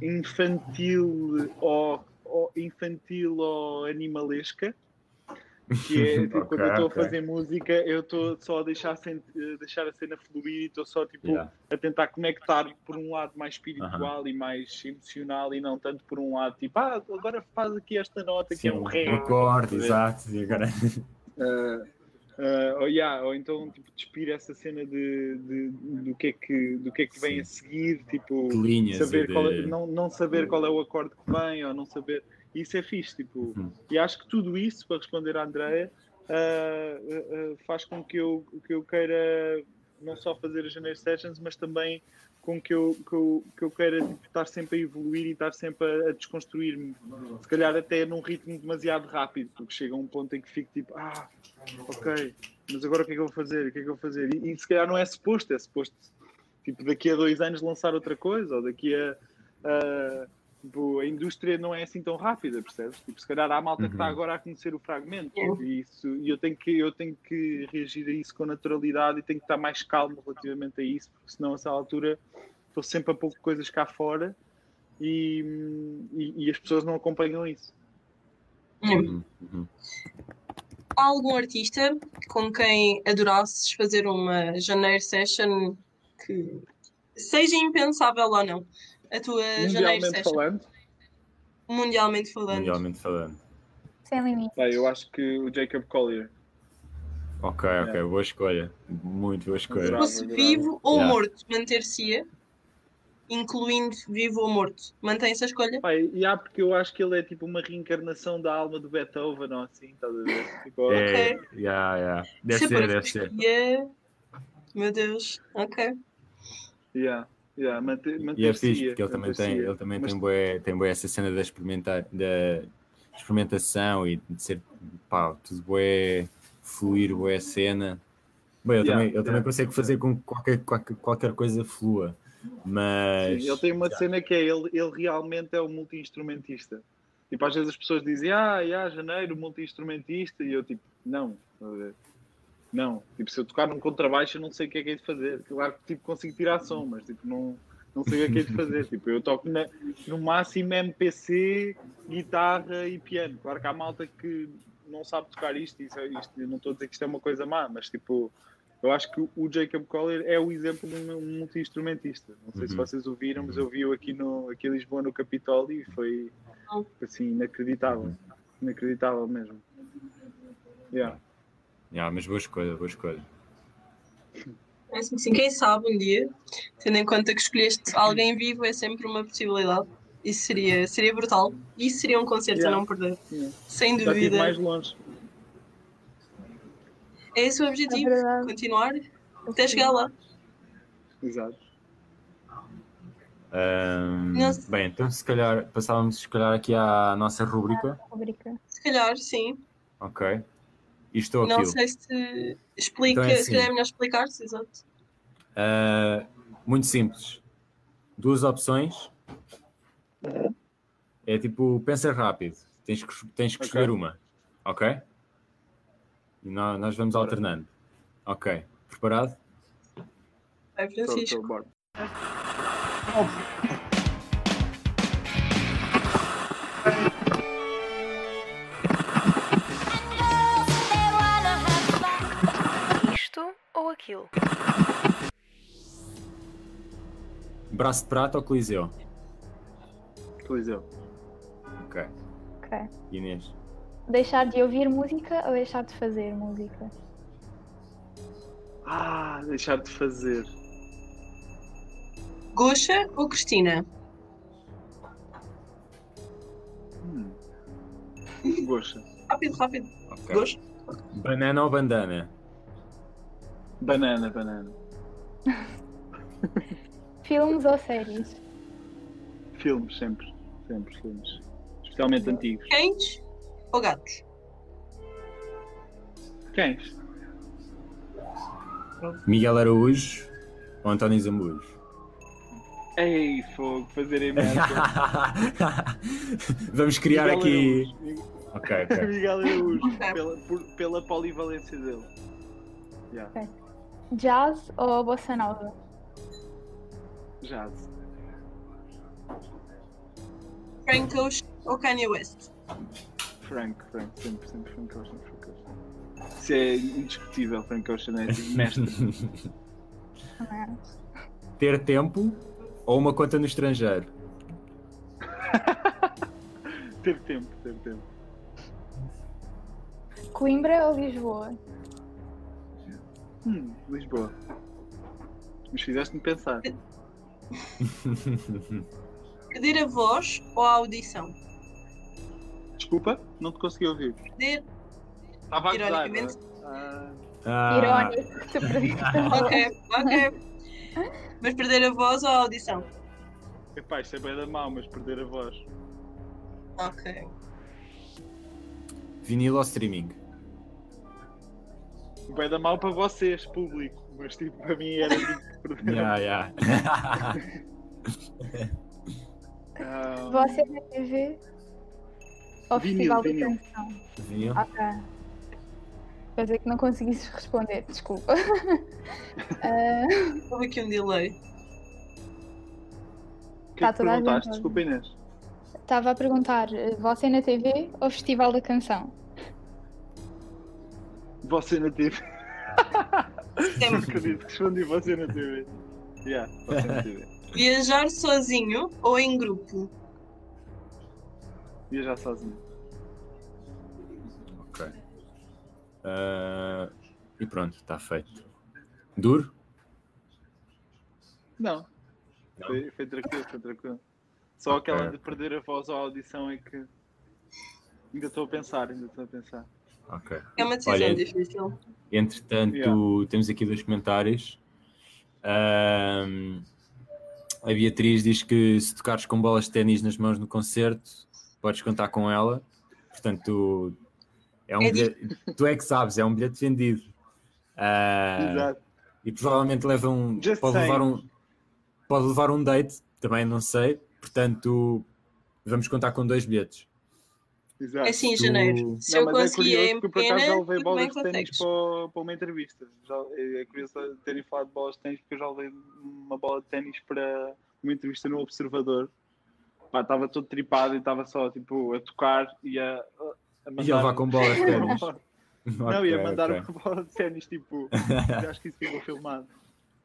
infantil ou, ou infantil ou animalesca que é tipo, okay, quando eu estou okay. a fazer música, eu estou só a deixar, deixar a cena fluir e estou só tipo, yeah. a tentar conectar por um lado mais espiritual uh -huh. e mais emocional e não tanto por um lado tipo, ah, agora faz aqui esta nota Sim, que é um ré. Um acorde, exato. E agora... Uh, uh, ou, yeah, ou então tipo, despir essa cena de, de, do, que é que, do que é que vem a seguir, tipo, saber de... qual, é, não, não saber qual é o acorde que vem ou não saber isso é fixe, tipo, uhum. e acho que tudo isso, para responder à Andrea, uh, uh, faz com que eu, que eu queira não só fazer as Janeiro Sessions, mas também com que eu, que eu, que eu queira tipo, estar sempre a evoluir e estar sempre a, a desconstruir-me. Se calhar até num ritmo demasiado rápido, porque chega a um ponto em que fico tipo, ah, ok, mas agora o que é que eu vou fazer? O que é que eu vou fazer? E, e se calhar não é suposto, é suposto tipo, daqui a dois anos lançar outra coisa, ou daqui a, a Tipo, a indústria não é assim tão rápida, percebes? Tipo, se calhar há malta uhum. que está agora a conhecer o fragmento e, isso, e eu, tenho que, eu tenho que reagir a isso com naturalidade e tenho que estar mais calmo relativamente a isso, porque senão a essa altura estou sempre a pouco coisas cá fora e, e, e as pessoas não acompanham isso. Uhum. Uhum. Há algum artista com quem adorasses fazer uma janeiro session que seja impensável ou não, a tua janeiro Mundialmente session, falando, mundialmente falando. Mundialmente falando. Sem limite. bem, eu acho que o Jacob Collier. Ok, ok, Yeah. boa escolha. Muito boa Se escolha. Bravo, fosse vivo ou Yeah. morto, manter-se-ia, incluindo vivo ou morto. Mantém-se a escolha? Pai, e há porque eu acho que ele é tipo uma reencarnação da alma do Beethoven, ou assim, estás a ver? Tipo, É, yeah, yeah. Deve Se ser, deve ser. Meu Deus, ok. yeah, yeah, manter, E é fixe, porque ele também tem, ele também Mas tem, bué, tem bué essa cena da, experimentar, da experimentação e de ser pá, tudo bué, fluir bué a cena. Bem, ele, Yeah, também, ele yeah. também consegue fazer com que qualquer, qualquer, qualquer coisa flua, mas Sim, ele tem uma cena que é ele, ele realmente é um multi-instrumentista. Tipo, às vezes as pessoas dizem, ah, yeah, janeiro, multi-instrumentista, e eu tipo, não, estás a ver? Não. Tipo, se eu tocar num contrabaixo, eu não sei o que é que é de fazer. Claro que tipo, consigo tirar som, mas tipo, não, não sei o que é que é de fazer. Tipo, eu toco na- no máximo MPC, guitarra e piano. Claro que há malta que não sabe tocar isto, isso, isto eu não estou a dizer que isto é uma coisa má, mas tipo, eu acho que o Jacob Collier é o exemplo de um multi-instrumentista. Não sei se Uhum. vocês ouviram, mas eu vi-o aqui, no, aqui em Lisboa, no Capitólio, e foi assim, inacreditável. Inacreditável mesmo. Yeah. Yeah, mas boa escolha, boa escolha. É assim, sim, quem sabe um dia, tendo em conta que escolheste alguém vivo, é sempre uma possibilidade. Isso seria, seria brutal. Isso seria um concerto Yeah. a não perder. Yeah. Sem Já dúvida. mais longe. É esse o É objetivo. verdade. continuar até chegar lá. Exato. Sei. bem, então se calhar passávamos se calhar aqui à nossa rúbrica. Rubrica. Se calhar, sim. Ok. Isto ou Não aquilo. sei se explica, Então é se calhar é assim. melhor explicar-se, exato. Ah, muito simples. Duas opções. É tipo, pensa rápido. Tens que, tens que Ok. escolher uma. Ok? E nó- nós, vamos alternando. Ok. Preparado? Vai, Estou, Francisco. estou, bora. Aquilo? Braço de prata ou Coliseu? Coliseu. Ok. Ok. Inês. Deixar de ouvir música ou deixar de fazer música? Ah, deixar de fazer. Goxa ou Cristina? Hum. Gosta. Rápido, rápido. Ok. Goxa. Banana ou bandana? Banana, banana. Filmes ou séries? Filmes, sempre. Sempre filmes. Especialmente antigos. Cães ou gatos? Cães? Miguel Araújo ou António Zambujo? Ei, fogo, fazer imenso. Vamos criar Miguel aqui. Araújo. Ok, ok. Miguel Araújo, pela, por- pela polivalência dele. Yeah. Jazz ou bossa nova? Jazz. Frank Ocean ou Kanye West? Frank, Frank, sempre, sempre Frank Ocean, Frank Ocean. Isso é indiscutível, Frank Ocean é mestre. Ter tempo ou uma conta no estrangeiro? ter tempo, ter tempo. Coimbra ou Lisboa? Hum, Lisboa. Mas fizeste-me pensar. Perder a voz ou a audição? Desculpa, não te consegui ouvir. Perder. Estava a gozar, Ironicamente. é? Ah, Ah, Irónico. Ok, ok. Mas perder a voz ou a audição? epá, isto é bem da mal, mas perder a voz. Ok. vinil ou streaming? Bem da mal para vocês, público. Mas tipo, para mim era tipo Yeah, yeah. Ah, Você na TV ou Festival vinil. da Canção? vinil? Ok. Quer dizer que não conseguiste responder, desculpa. Ah, Houve aqui um delay. Que Tá é que a gente perguntaste? Desculpa, Inês. Estava a perguntar, eh, você na TV ou Festival da Canção? Você na TV. Sempre. Que respondi você na TV. Yeah. Viajar sozinho ou em grupo? Viajar sozinho. Ok. Ah, e pronto, está feito. Duro? Não. Não? Foi, foi tranquilo, foi tranquilo. Só aquela Ok. de perder a voz ou a audição é que ainda estou a pensar, ainda estou a pensar. Ok. É uma decisão Olha, difícil. Entretanto, Yeah. temos aqui dois comentários. Ahm, a Beatriz diz que se tocares com bolas de ténis nas mãos no concerto, podes contar com ela. Portanto, é um É bilhete, tu é que sabes, é um bilhete vendido. Ah, Exato. e provavelmente leva um Just pode saying. levar um pode levar um date, também não sei. Portanto, vamos contar com dois bilhetes. Exato. É assim, em janeiro. Se Não, eu mas é curioso em porque por acaso já levei bolas de ténis para, para uma entrevista. Já, é curioso terem falado de bolas de ténis porque eu já levei uma bola de ténis para uma entrevista no Observador. Pá, estava todo tripado e estava só tipo, a tocar e a, a mandar. E a levar com bolas de ténis. Não, ia Ok, mandar ok. uma bola de ténis tipo. acho que isso ficou filmado.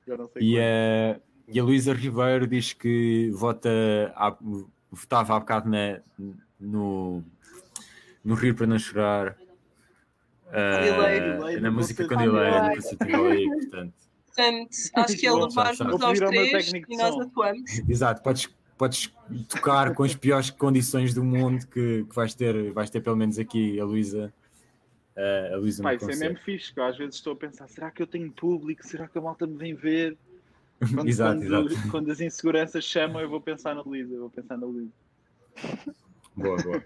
Eu não sei E a, e a Luísa Ribeiro diz que vota há- votava há bocado na, no, no Rir para Não Chorar. ah, Candileiro. na música Candileiro. Candileiro, do Galego, portanto. Portanto, acho que é Bom, levar-nos aos três e nós atuamos. Exato, podes, podes tocar com as piores condições do mundo que, que vais, ter, vais ter pelo menos aqui a Luísa. ah, a Luísa no isso é mesmo fixe. que eu às vezes estou a pensar: será que eu tenho público? Será que a malta me vem ver? Quando, Exato, quando, exato. quando as inseguranças chamam, eu vou pensar na Luísa. Eu vou pensar na Luísa. Boa, boa.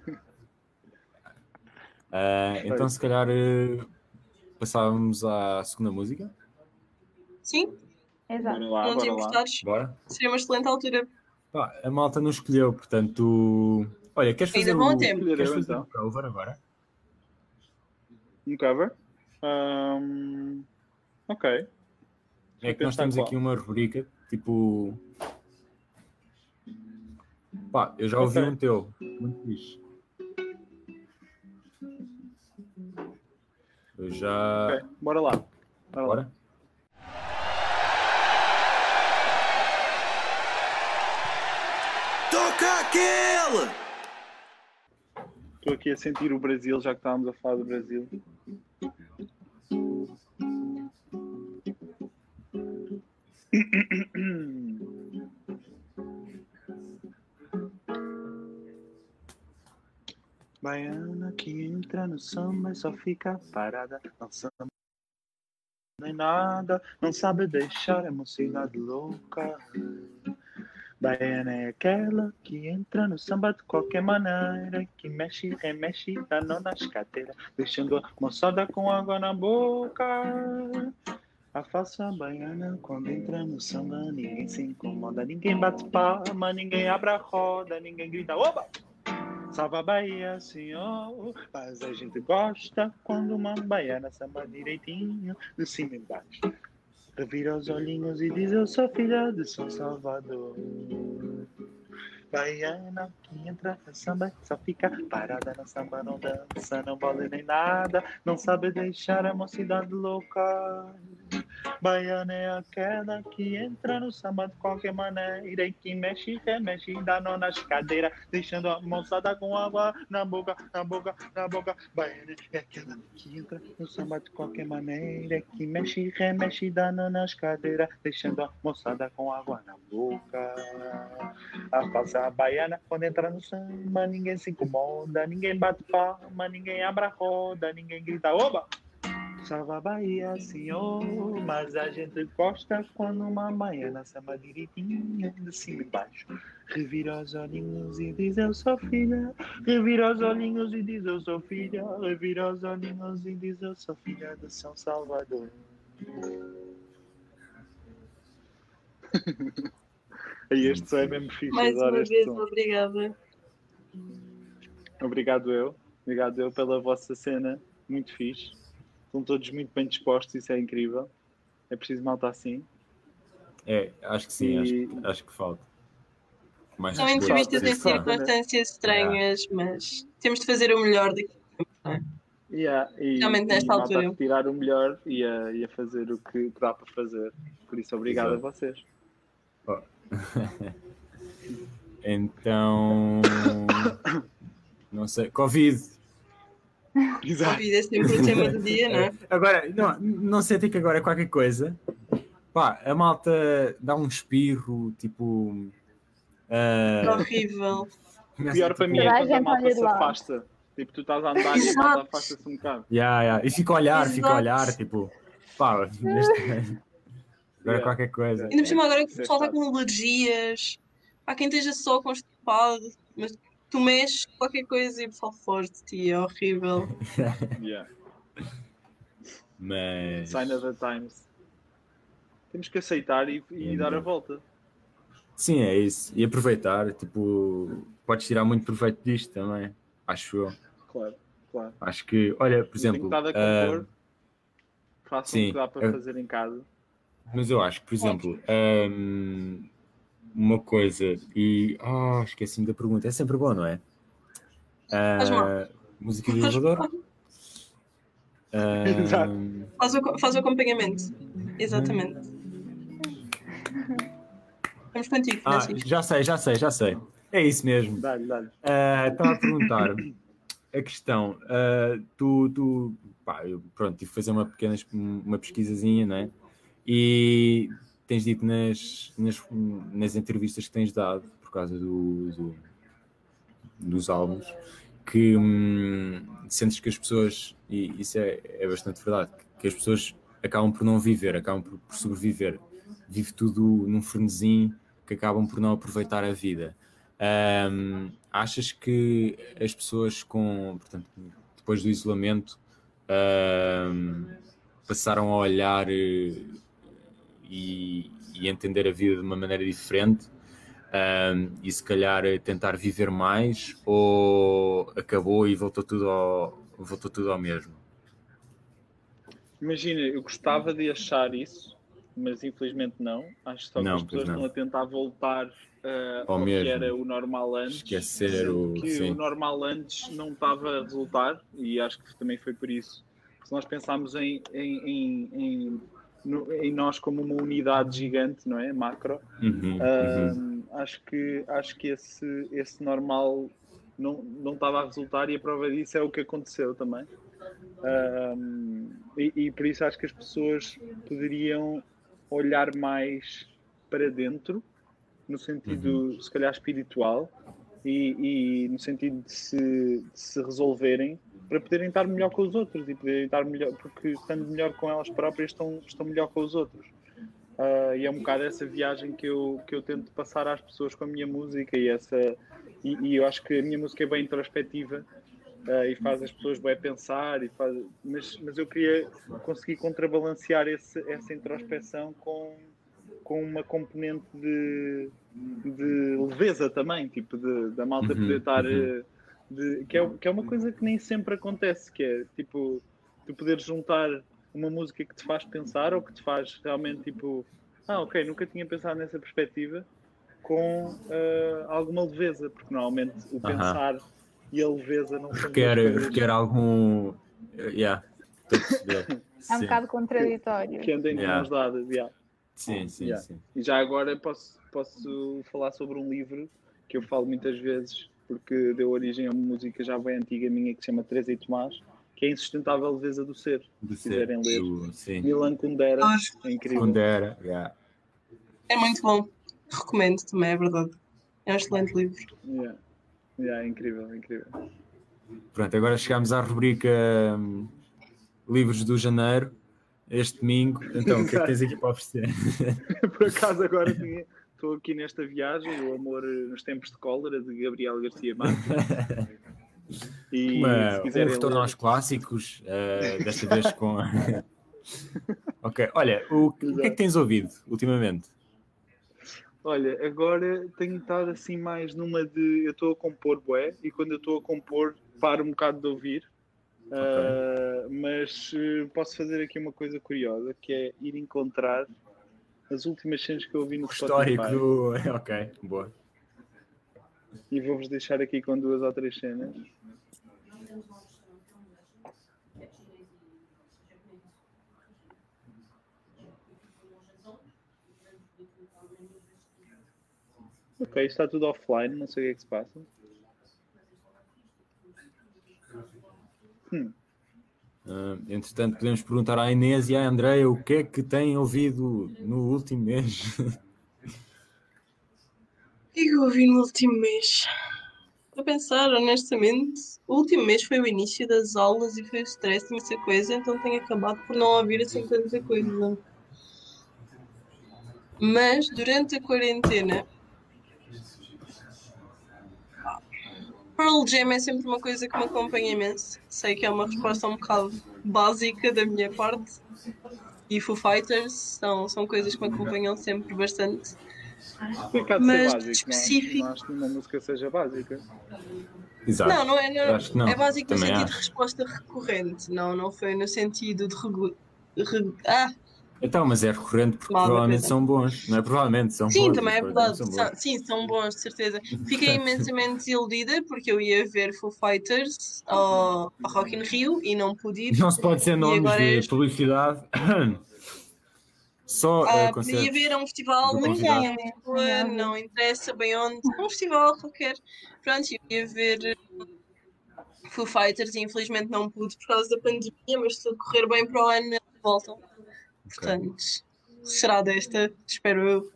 Ah, então, se calhar, eh, passávamos à segunda música. Sim, Exato. Bora lá, não bora lá. importares. Bora? Seria uma excelente altura. Pá, a malta não escolheu, portanto. Olha, queres fazer Ainda o, tempo. queres fazer então. o cover agora? Um cover? Ahm, ok. É que nós temos aqui uma rubrica, tipo. Pá, eu já ouvi Ok. um teu, muito fixe. Eu já. Ok, bora lá. Bora lá. Bora? Toca aquele! Estou aqui a sentir o Brasil, já que estávamos a falar do Brasil. Baiana que entra no samba e só fica parada, samba nem nada, não sabe deixar a mocidade louca. Baiana é aquela que entra no samba de qualquer maneira, que mexe, remexe, dá nó nas cadeiras, deixando a moçada com água na boca. A falsa baiana, quando entra no samba, ninguém se incomoda, ninguém bate palma, ninguém abre a roda, ninguém grita, oba! Salva a Bahia, senhor, mas a gente gosta quando uma baiana samba direitinho, de cima e embaixo. Revira os olhinhos e diz: Eu sou filha de São Salvador. Baiana que entra no samba, só fica parada no samba, não dança, não bola nem nada, não sabe deixar a mocidade louca. Baiana é aquela que entra no samba de qualquer maneira e que mexe, remexe, dá nó nas cadeiras, deixando a moçada com água na boca, na boca, na boca. Baiana é aquela que entra no samba de qualquer maneira, que mexe, remexe, dá nó nas cadeiras, deixando a moçada com água na boca. A falsa baiana, quando entra no samba, ninguém se incomoda, ninguém bate palma, ninguém abre a roda, ninguém grita, oba! Salva a Bahia, senhor, mas a gente gosta quando uma baiana samba direitinho, de cima e embaixo. Revira os olhinhos e diz eu sou filha, revira os olhinhos e diz eu sou filha, revira os olhinhos e diz eu sou filha de São Salvador. E este som é mesmo fixe, Mais uma vez, som. obrigada. Obrigado eu. Obrigado eu pela vossa cena. Muito fixe. Estão todos muito bem dispostos, isso é incrível. É preciso malta assim. É, acho que sim, E- acho, acho que falta. Mais São entrevistas em circunstâncias estranhas, mas temos de fazer o melhor daqui. Yeah, e, Realmente nesta e altura. a retirar o melhor e a, e a fazer o que, que dá para fazer. Por isso, obrigado Exato. a vocês. Oh. então. Não sei. Covid. Exato. Covid é sempre o tema do dia, não é? Agora, não, não sei até que agora é qualquer coisa. Pá, a malta dá um espirro, tipo. ah, Horrível. começa, Pior para tipo, mim é quando a malta se afasta. Tipo, tu estás a andar e a malta afasta-se um bocado. Yeah, yeah. E fica a olhar, fica a olhar, tipo. Pá, neste... agora Yeah. qualquer coisa. Ainda por cima agora que o é pessoal está chato. com alergias. Há quem esteja só constipado, mas tu mexes qualquer coisa e o pessoal foge de ti, é horrível. Yeah. Mas. Sign of the times. Temos que aceitar e, e É dar a volta. Sim, é isso. E aproveitar, tipo, podes tirar muito proveito disto também, acho eu. Claro, claro. Acho que, olha, por Tenho exemplo, a ah, compor. Façam o sim, que dá para eu- fazer em casa. mas eu acho que, por exemplo, ahm, uma coisa, e ah, esqueci-me da pergunta, é sempre bom, não é? Mal. música do Faz elevador? Exato. Ahm, Faz o, faz o acompanhamento. Exatamente. Vamos contigo, ah, já sei, já sei, já sei. É isso mesmo. Dá-lhe, dá-lhe. Ah, Estava a perguntar a questão. ah, tu, tu pá, eu, pronto, tive que fazer uma pequena uma pesquisazinha, não é? E tens dito nas, nas, nas entrevistas que tens dado, por causa do, do- dos álbuns, que hum, sentes que as pessoas, e isso é, é bastante verdade, que as pessoas acabam por não viver, acabam por, por sobreviver. Vive tudo num frenesim que acabam por não aproveitar a vida. Ahm, achas que as pessoas com, portanto, depois do isolamento, ahm, passaram a olhar eh, e, e entender a vida de uma maneira diferente ahm, e se calhar tentar viver mais ou acabou e voltou tudo ao, voltou tudo ao mesmo? Imagina, eu gostava de achar isso, mas infelizmente não. Acho só que Não, as pessoas não. estão a tentar voltar ah, Ao ao, que era o normal antes. Esquecer o- que sim. o normal antes não estava a resultar e acho que também foi por isso. Se nós pensarmos em, em, em, em, no- em nós como uma unidade gigante, não é? Macro, Uhum, uhum. Ahm, acho que, acho que esse, esse normal não, não estava a resultar e a prova disso é o que aconteceu também. Ahm, e, e por isso acho que as pessoas poderiam olhar mais para dentro, no sentido, se calhar, espiritual, e, e no sentido de se, de se resolverem para poderem estar melhor com os outros e poderem estar melhor, porque estando melhor com elas próprias estão, estão melhor com os outros. Ah, e é um bocado essa viagem que eu, que eu tento passar às pessoas com a minha música e essa e, e eu acho que a minha música é bem introspectiva ah, e faz as pessoas bem pensar e faz, mas, mas eu queria conseguir contrabalancear esse, essa introspeção com, com uma componente de, de leveza também, tipo de, da malta Uhum, poder estar uhum. De- que, é, que é uma coisa que nem sempre acontece, que é tipo tu poderes juntar uma música que te faz pensar ou que te faz realmente tipo, ah, ok, nunca tinha pensado nessa perspectiva com ah, alguma leveza, porque normalmente o pensar e a leveza não são Requer, requer algum. Yeah, estou a perceber. É um Sim. bocado contraditório. que andem de Yeah. mãos dadas. yeah. Sim, sim, Yeah. sim. E já agora posso, posso falar sobre um livro que eu falo muitas vezes, porque deu origem a uma música já bem antiga minha que se chama Teresa e Tomás, que é a Insustentável Leveza do Ser. Do Se quiserem ler. do- sim. Milan Kundera, Acho é incrível. Quando era, yeah. É muito bom. Recomendo também, é verdade. É um excelente livro. Yeah. Yeah, é incrível, é incrível. Pronto, agora chegamos à rubrica hum, Livros do Janeiro, este domingo. Então, o que é que tens aqui para oferecer? Por acaso agora tinha- estou aqui nesta viagem, o amor nos tempos de cólera, de Gabriel Garcia Marques. E Uma, se um retorno ler- aos clássicos, eh, desta vez com. ok, olha, o, o que é que tens ouvido ultimamente? Olha, agora tenho estado assim mais numa de. Eu estou a compor bué e quando eu estou a compor paro um bocado de ouvir. Ah, mas eh, posso fazer aqui uma coisa curiosa que é ir encontrar as últimas cenas que eu ouvi no O histórico do. Ok, boa. e vou-vos deixar aqui com duas ou três cenas. Ok, está tudo offline, não sei o que é que se passa. Hum. Ah, entretanto, podemos perguntar à Inês e à Andreia o que é que têm ouvido no último mês. O que é eu ouvi no último mês? A pensar, honestamente, o último mês foi o início das aulas e foi o stress de muita coisa, então tenho acabado por não ouvir assim tanta coisa. Mas durante a quarentena, Pearl Jam é sempre uma coisa que me acompanha imenso. Sei que é uma resposta um bocado básica da minha parte. E Foo Fighters são, são coisas que me acompanham sempre bastante. Complicado Mas ser básico, específico- não, é? não acho que uma música seja básica. Exato. Não, não é, não, Eu acho que não. é básico no Também sentido de acho. resposta recorrente, não, não foi no sentido de regu... regu- Ah, Então, mas é recorrente porque Mal, provavelmente coisa. são bons. Não é provavelmente, são sim, bons. também é verdade. são sim, são bons, de certeza. Fiquei imensamente desiludida porque eu ia ver Foo Fighters ao, ao Rock in Rio e não pude ir. Não se pode ser nomes agora de és- publicidade. Só Ah, uh, podia ver a um festival em. Lisboa, não interessa bem onde, um festival qualquer. Pronto, eu ia ver Foo Fighters e infelizmente não pude por causa da pandemia, mas se tudo correr bem para o ano eles voltam. Portanto, será desta, espero eu.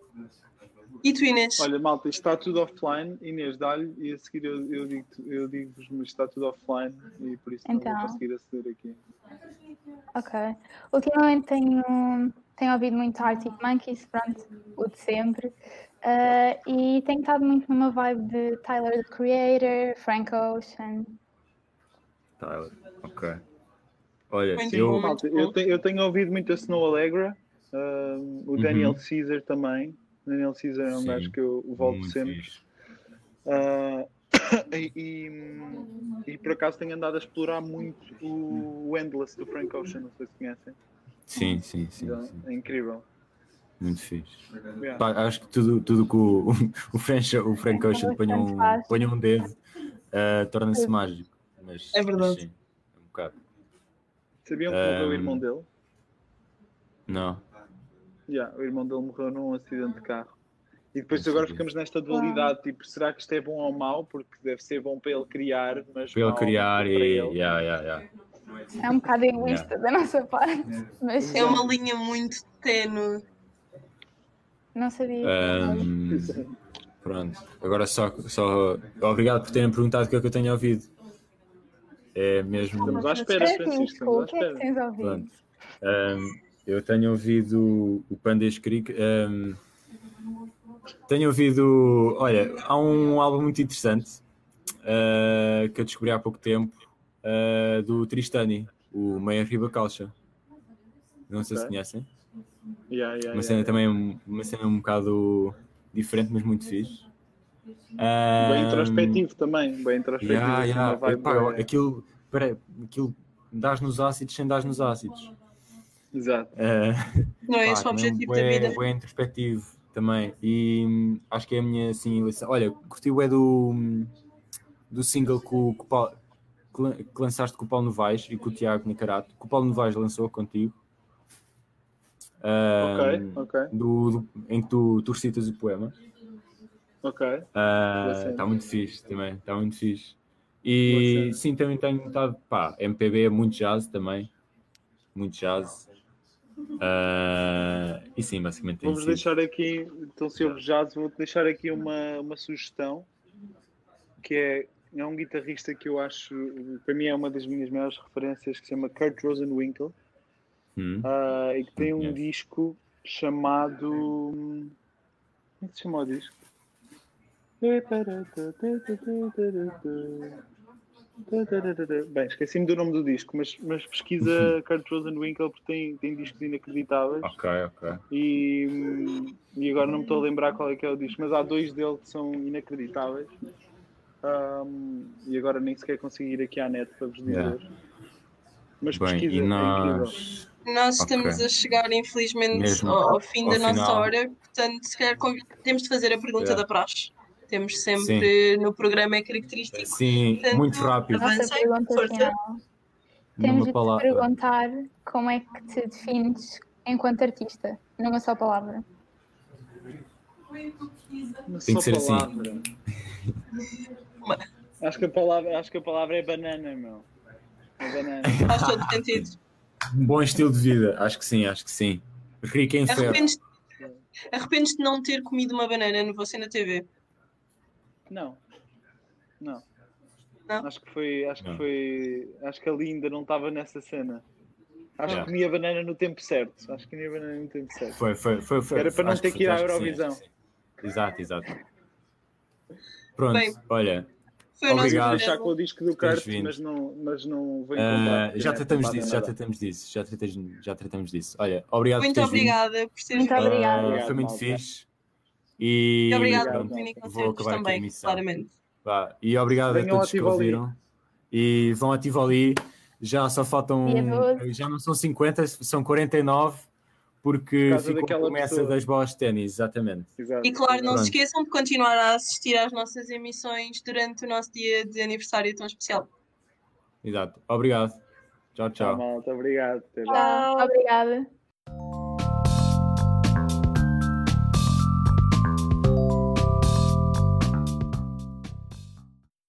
E tu, Inês? Olha, malta, isto está tudo offline. Inês, dá-lhe e a seguir eu, eu digo- eu digo-vos, mas está tudo offline e por isso não Então. vou conseguir aceder aqui. Ok. Ultimamente tenho, tenho ouvido muito Arctic Monkeys, pronto, o de sempre. Ah, e tenho estado muito numa vibe de Tyler, the Creator, Frank Ocean. Tyler. Ok. Olha, eu. eu, tenho, eu tenho ouvido muito a Snow Allegra, um, o Uhum. Daniel Caesar também. Daniel Caesar é um gajo que eu volto muito sempre. Ah, e, e, e por acaso tenho andado a explorar muito o, o Endless do Frank Ocean, não sei se conhecem. Sim, sim, sim. Já, sim. É incrível. Muito fixe. Yeah. Pá, acho que tudo, tudo que o, o, Frank, o Frank Ocean ponha um, ponha um dedo uh, torna-se mágico. Mas, É verdade. mas sim, é um bocado. Sabiam que morreu o irmão dele? Não. Yeah, o irmão dele morreu num acidente de carro. E depois Não agora sabia. ficamos nesta dualidade, tipo, será que isto é bom ou mau? Porque deve ser bom para ele criar, mas Para ele criar para e. ele. Yeah, yeah, yeah. É um bocado egoísta da nossa parte, mas É uma linha muito tenue. não sabia. Um, pronto. Agora só, só. Obrigado por terem perguntado o que é que eu tenho ouvido. É mesmo. Estamos à espera, Francisco, estamos à o que é que espera. tens ouvido? Pronto. Um, eu tenho ouvido o Pandas Creek. um, tenho ouvido. Olha, há um álbum muito interessante uh, que eu descobri há pouco tempo uh, do Tristani, o Meia Riba Calcha. Não sei se Ok. conhecem. Yeah, yeah, Uma cena yeah. também um- uma cena um bocado diferente, mas muito fixe. Bem Um, introspectivo também, bem introspectivo. Yeah, assim, yeah. Epá, boa. aquilo, peraí, aquilo dás nos ácidos sem dar nos ácidos. Exato. Uh, Não é Pá, esse o também objetivo da vida. bué introspectivo também. E hum, acho que é a minha assim, lição. Olha, curti o é do, hum, do single que, o- que, o Paulo- que lan- que lançaste com o Paulo Novaes e com o Tiago Nicarato, que o Paulo Novaes lançou contigo. Ok, Hum, ok, do, do- em que tu, tu recitas o poema. Ok. Está cena. muito fixe também, está muito fixe. E sim, também tenho estado, pá, MPB é muito jazz também, muito jazz. Ah, e sim, basicamente Vamos sido. deixar aqui, então se houve jazz, vou deixar aqui uma, uma sugestão que é, é um guitarrista que eu acho, para mim é uma das minhas maiores referências, que se chama Kurt Rosenwinkel Hum, ah, e que tem um Conheço. disco chamado. Como é que se chama o disco? Bem, esqueci-me do nome do disco, mas, mas pesquisa Kurt Rosenwinkel porque tem, tem discos inacreditáveis. Ok, ok. E, e agora não me estou a lembrar qual é que é o disco, mas há dois dele que são inacreditáveis. Hum, e agora nem sequer consegui ir aqui à net para vos dizer. Yeah. Mas Bem, pesquisa, e é incrível. nós. Nós Ok. estamos a chegar, infelizmente, ao, ao fim ao da nossa final. hora, portanto, se calhar temos de fazer a pergunta Yeah. da praxe. Temos sempre no programa é característico. Sim, Portanto, muito rápido. avança. Força. Temos de te perguntar como é que te defines enquanto artista, numa só palavra. Uma Tem que só ser assim. palavra. Acho que, a palavra, acho que a palavra é banana, meu. É banana. Faz todo sentido. Um bom estilo de vida, acho que sim, acho que sim. Rico em ferro. Arrependes- Arrependes de não ter comido uma banana no Você na TV? Não. Não. Não? Acho que foi. Acho Não. que foi. Acho que ali ainda não estava nessa cena. Acho Yeah. que comia banana no tempo certo. Acho que comia banana no tempo certo. Foi, foi, foi, foi. Era para não acho ter foi- que ir à sim, Eurovisão. que sim. Exato, exato. Pronto, Bem, olha, Obrigado. Vou deixar com o disco do vindo. mas não, mas não vou encontrar. já tratamos disso, já tratamos disso, já tratamos, já tratamos disso. Olha, obrigado Muito por teres vindo. obrigada por teres Muito vindo. obrigada. Obrigado, foi muito malta. fixe. E E obrigado por virem concertos a também, emissão. claramente. Vá, E obrigado a Venham ao todos que ouviram. E vão a Tivoli. Já só faltam. 12. Já não são 50, são 49, porque Por ficou a promessa pessoa. das bolas de ténis, exatamente. Exato, E claro, não Pronto. se esqueçam de continuar a assistir às nossas emissões durante o nosso dia de aniversário tão especial. Exato. Obrigado. Tchau, Tchau, tchau. malta. Obrigado. Até. Tchau. Obrigada.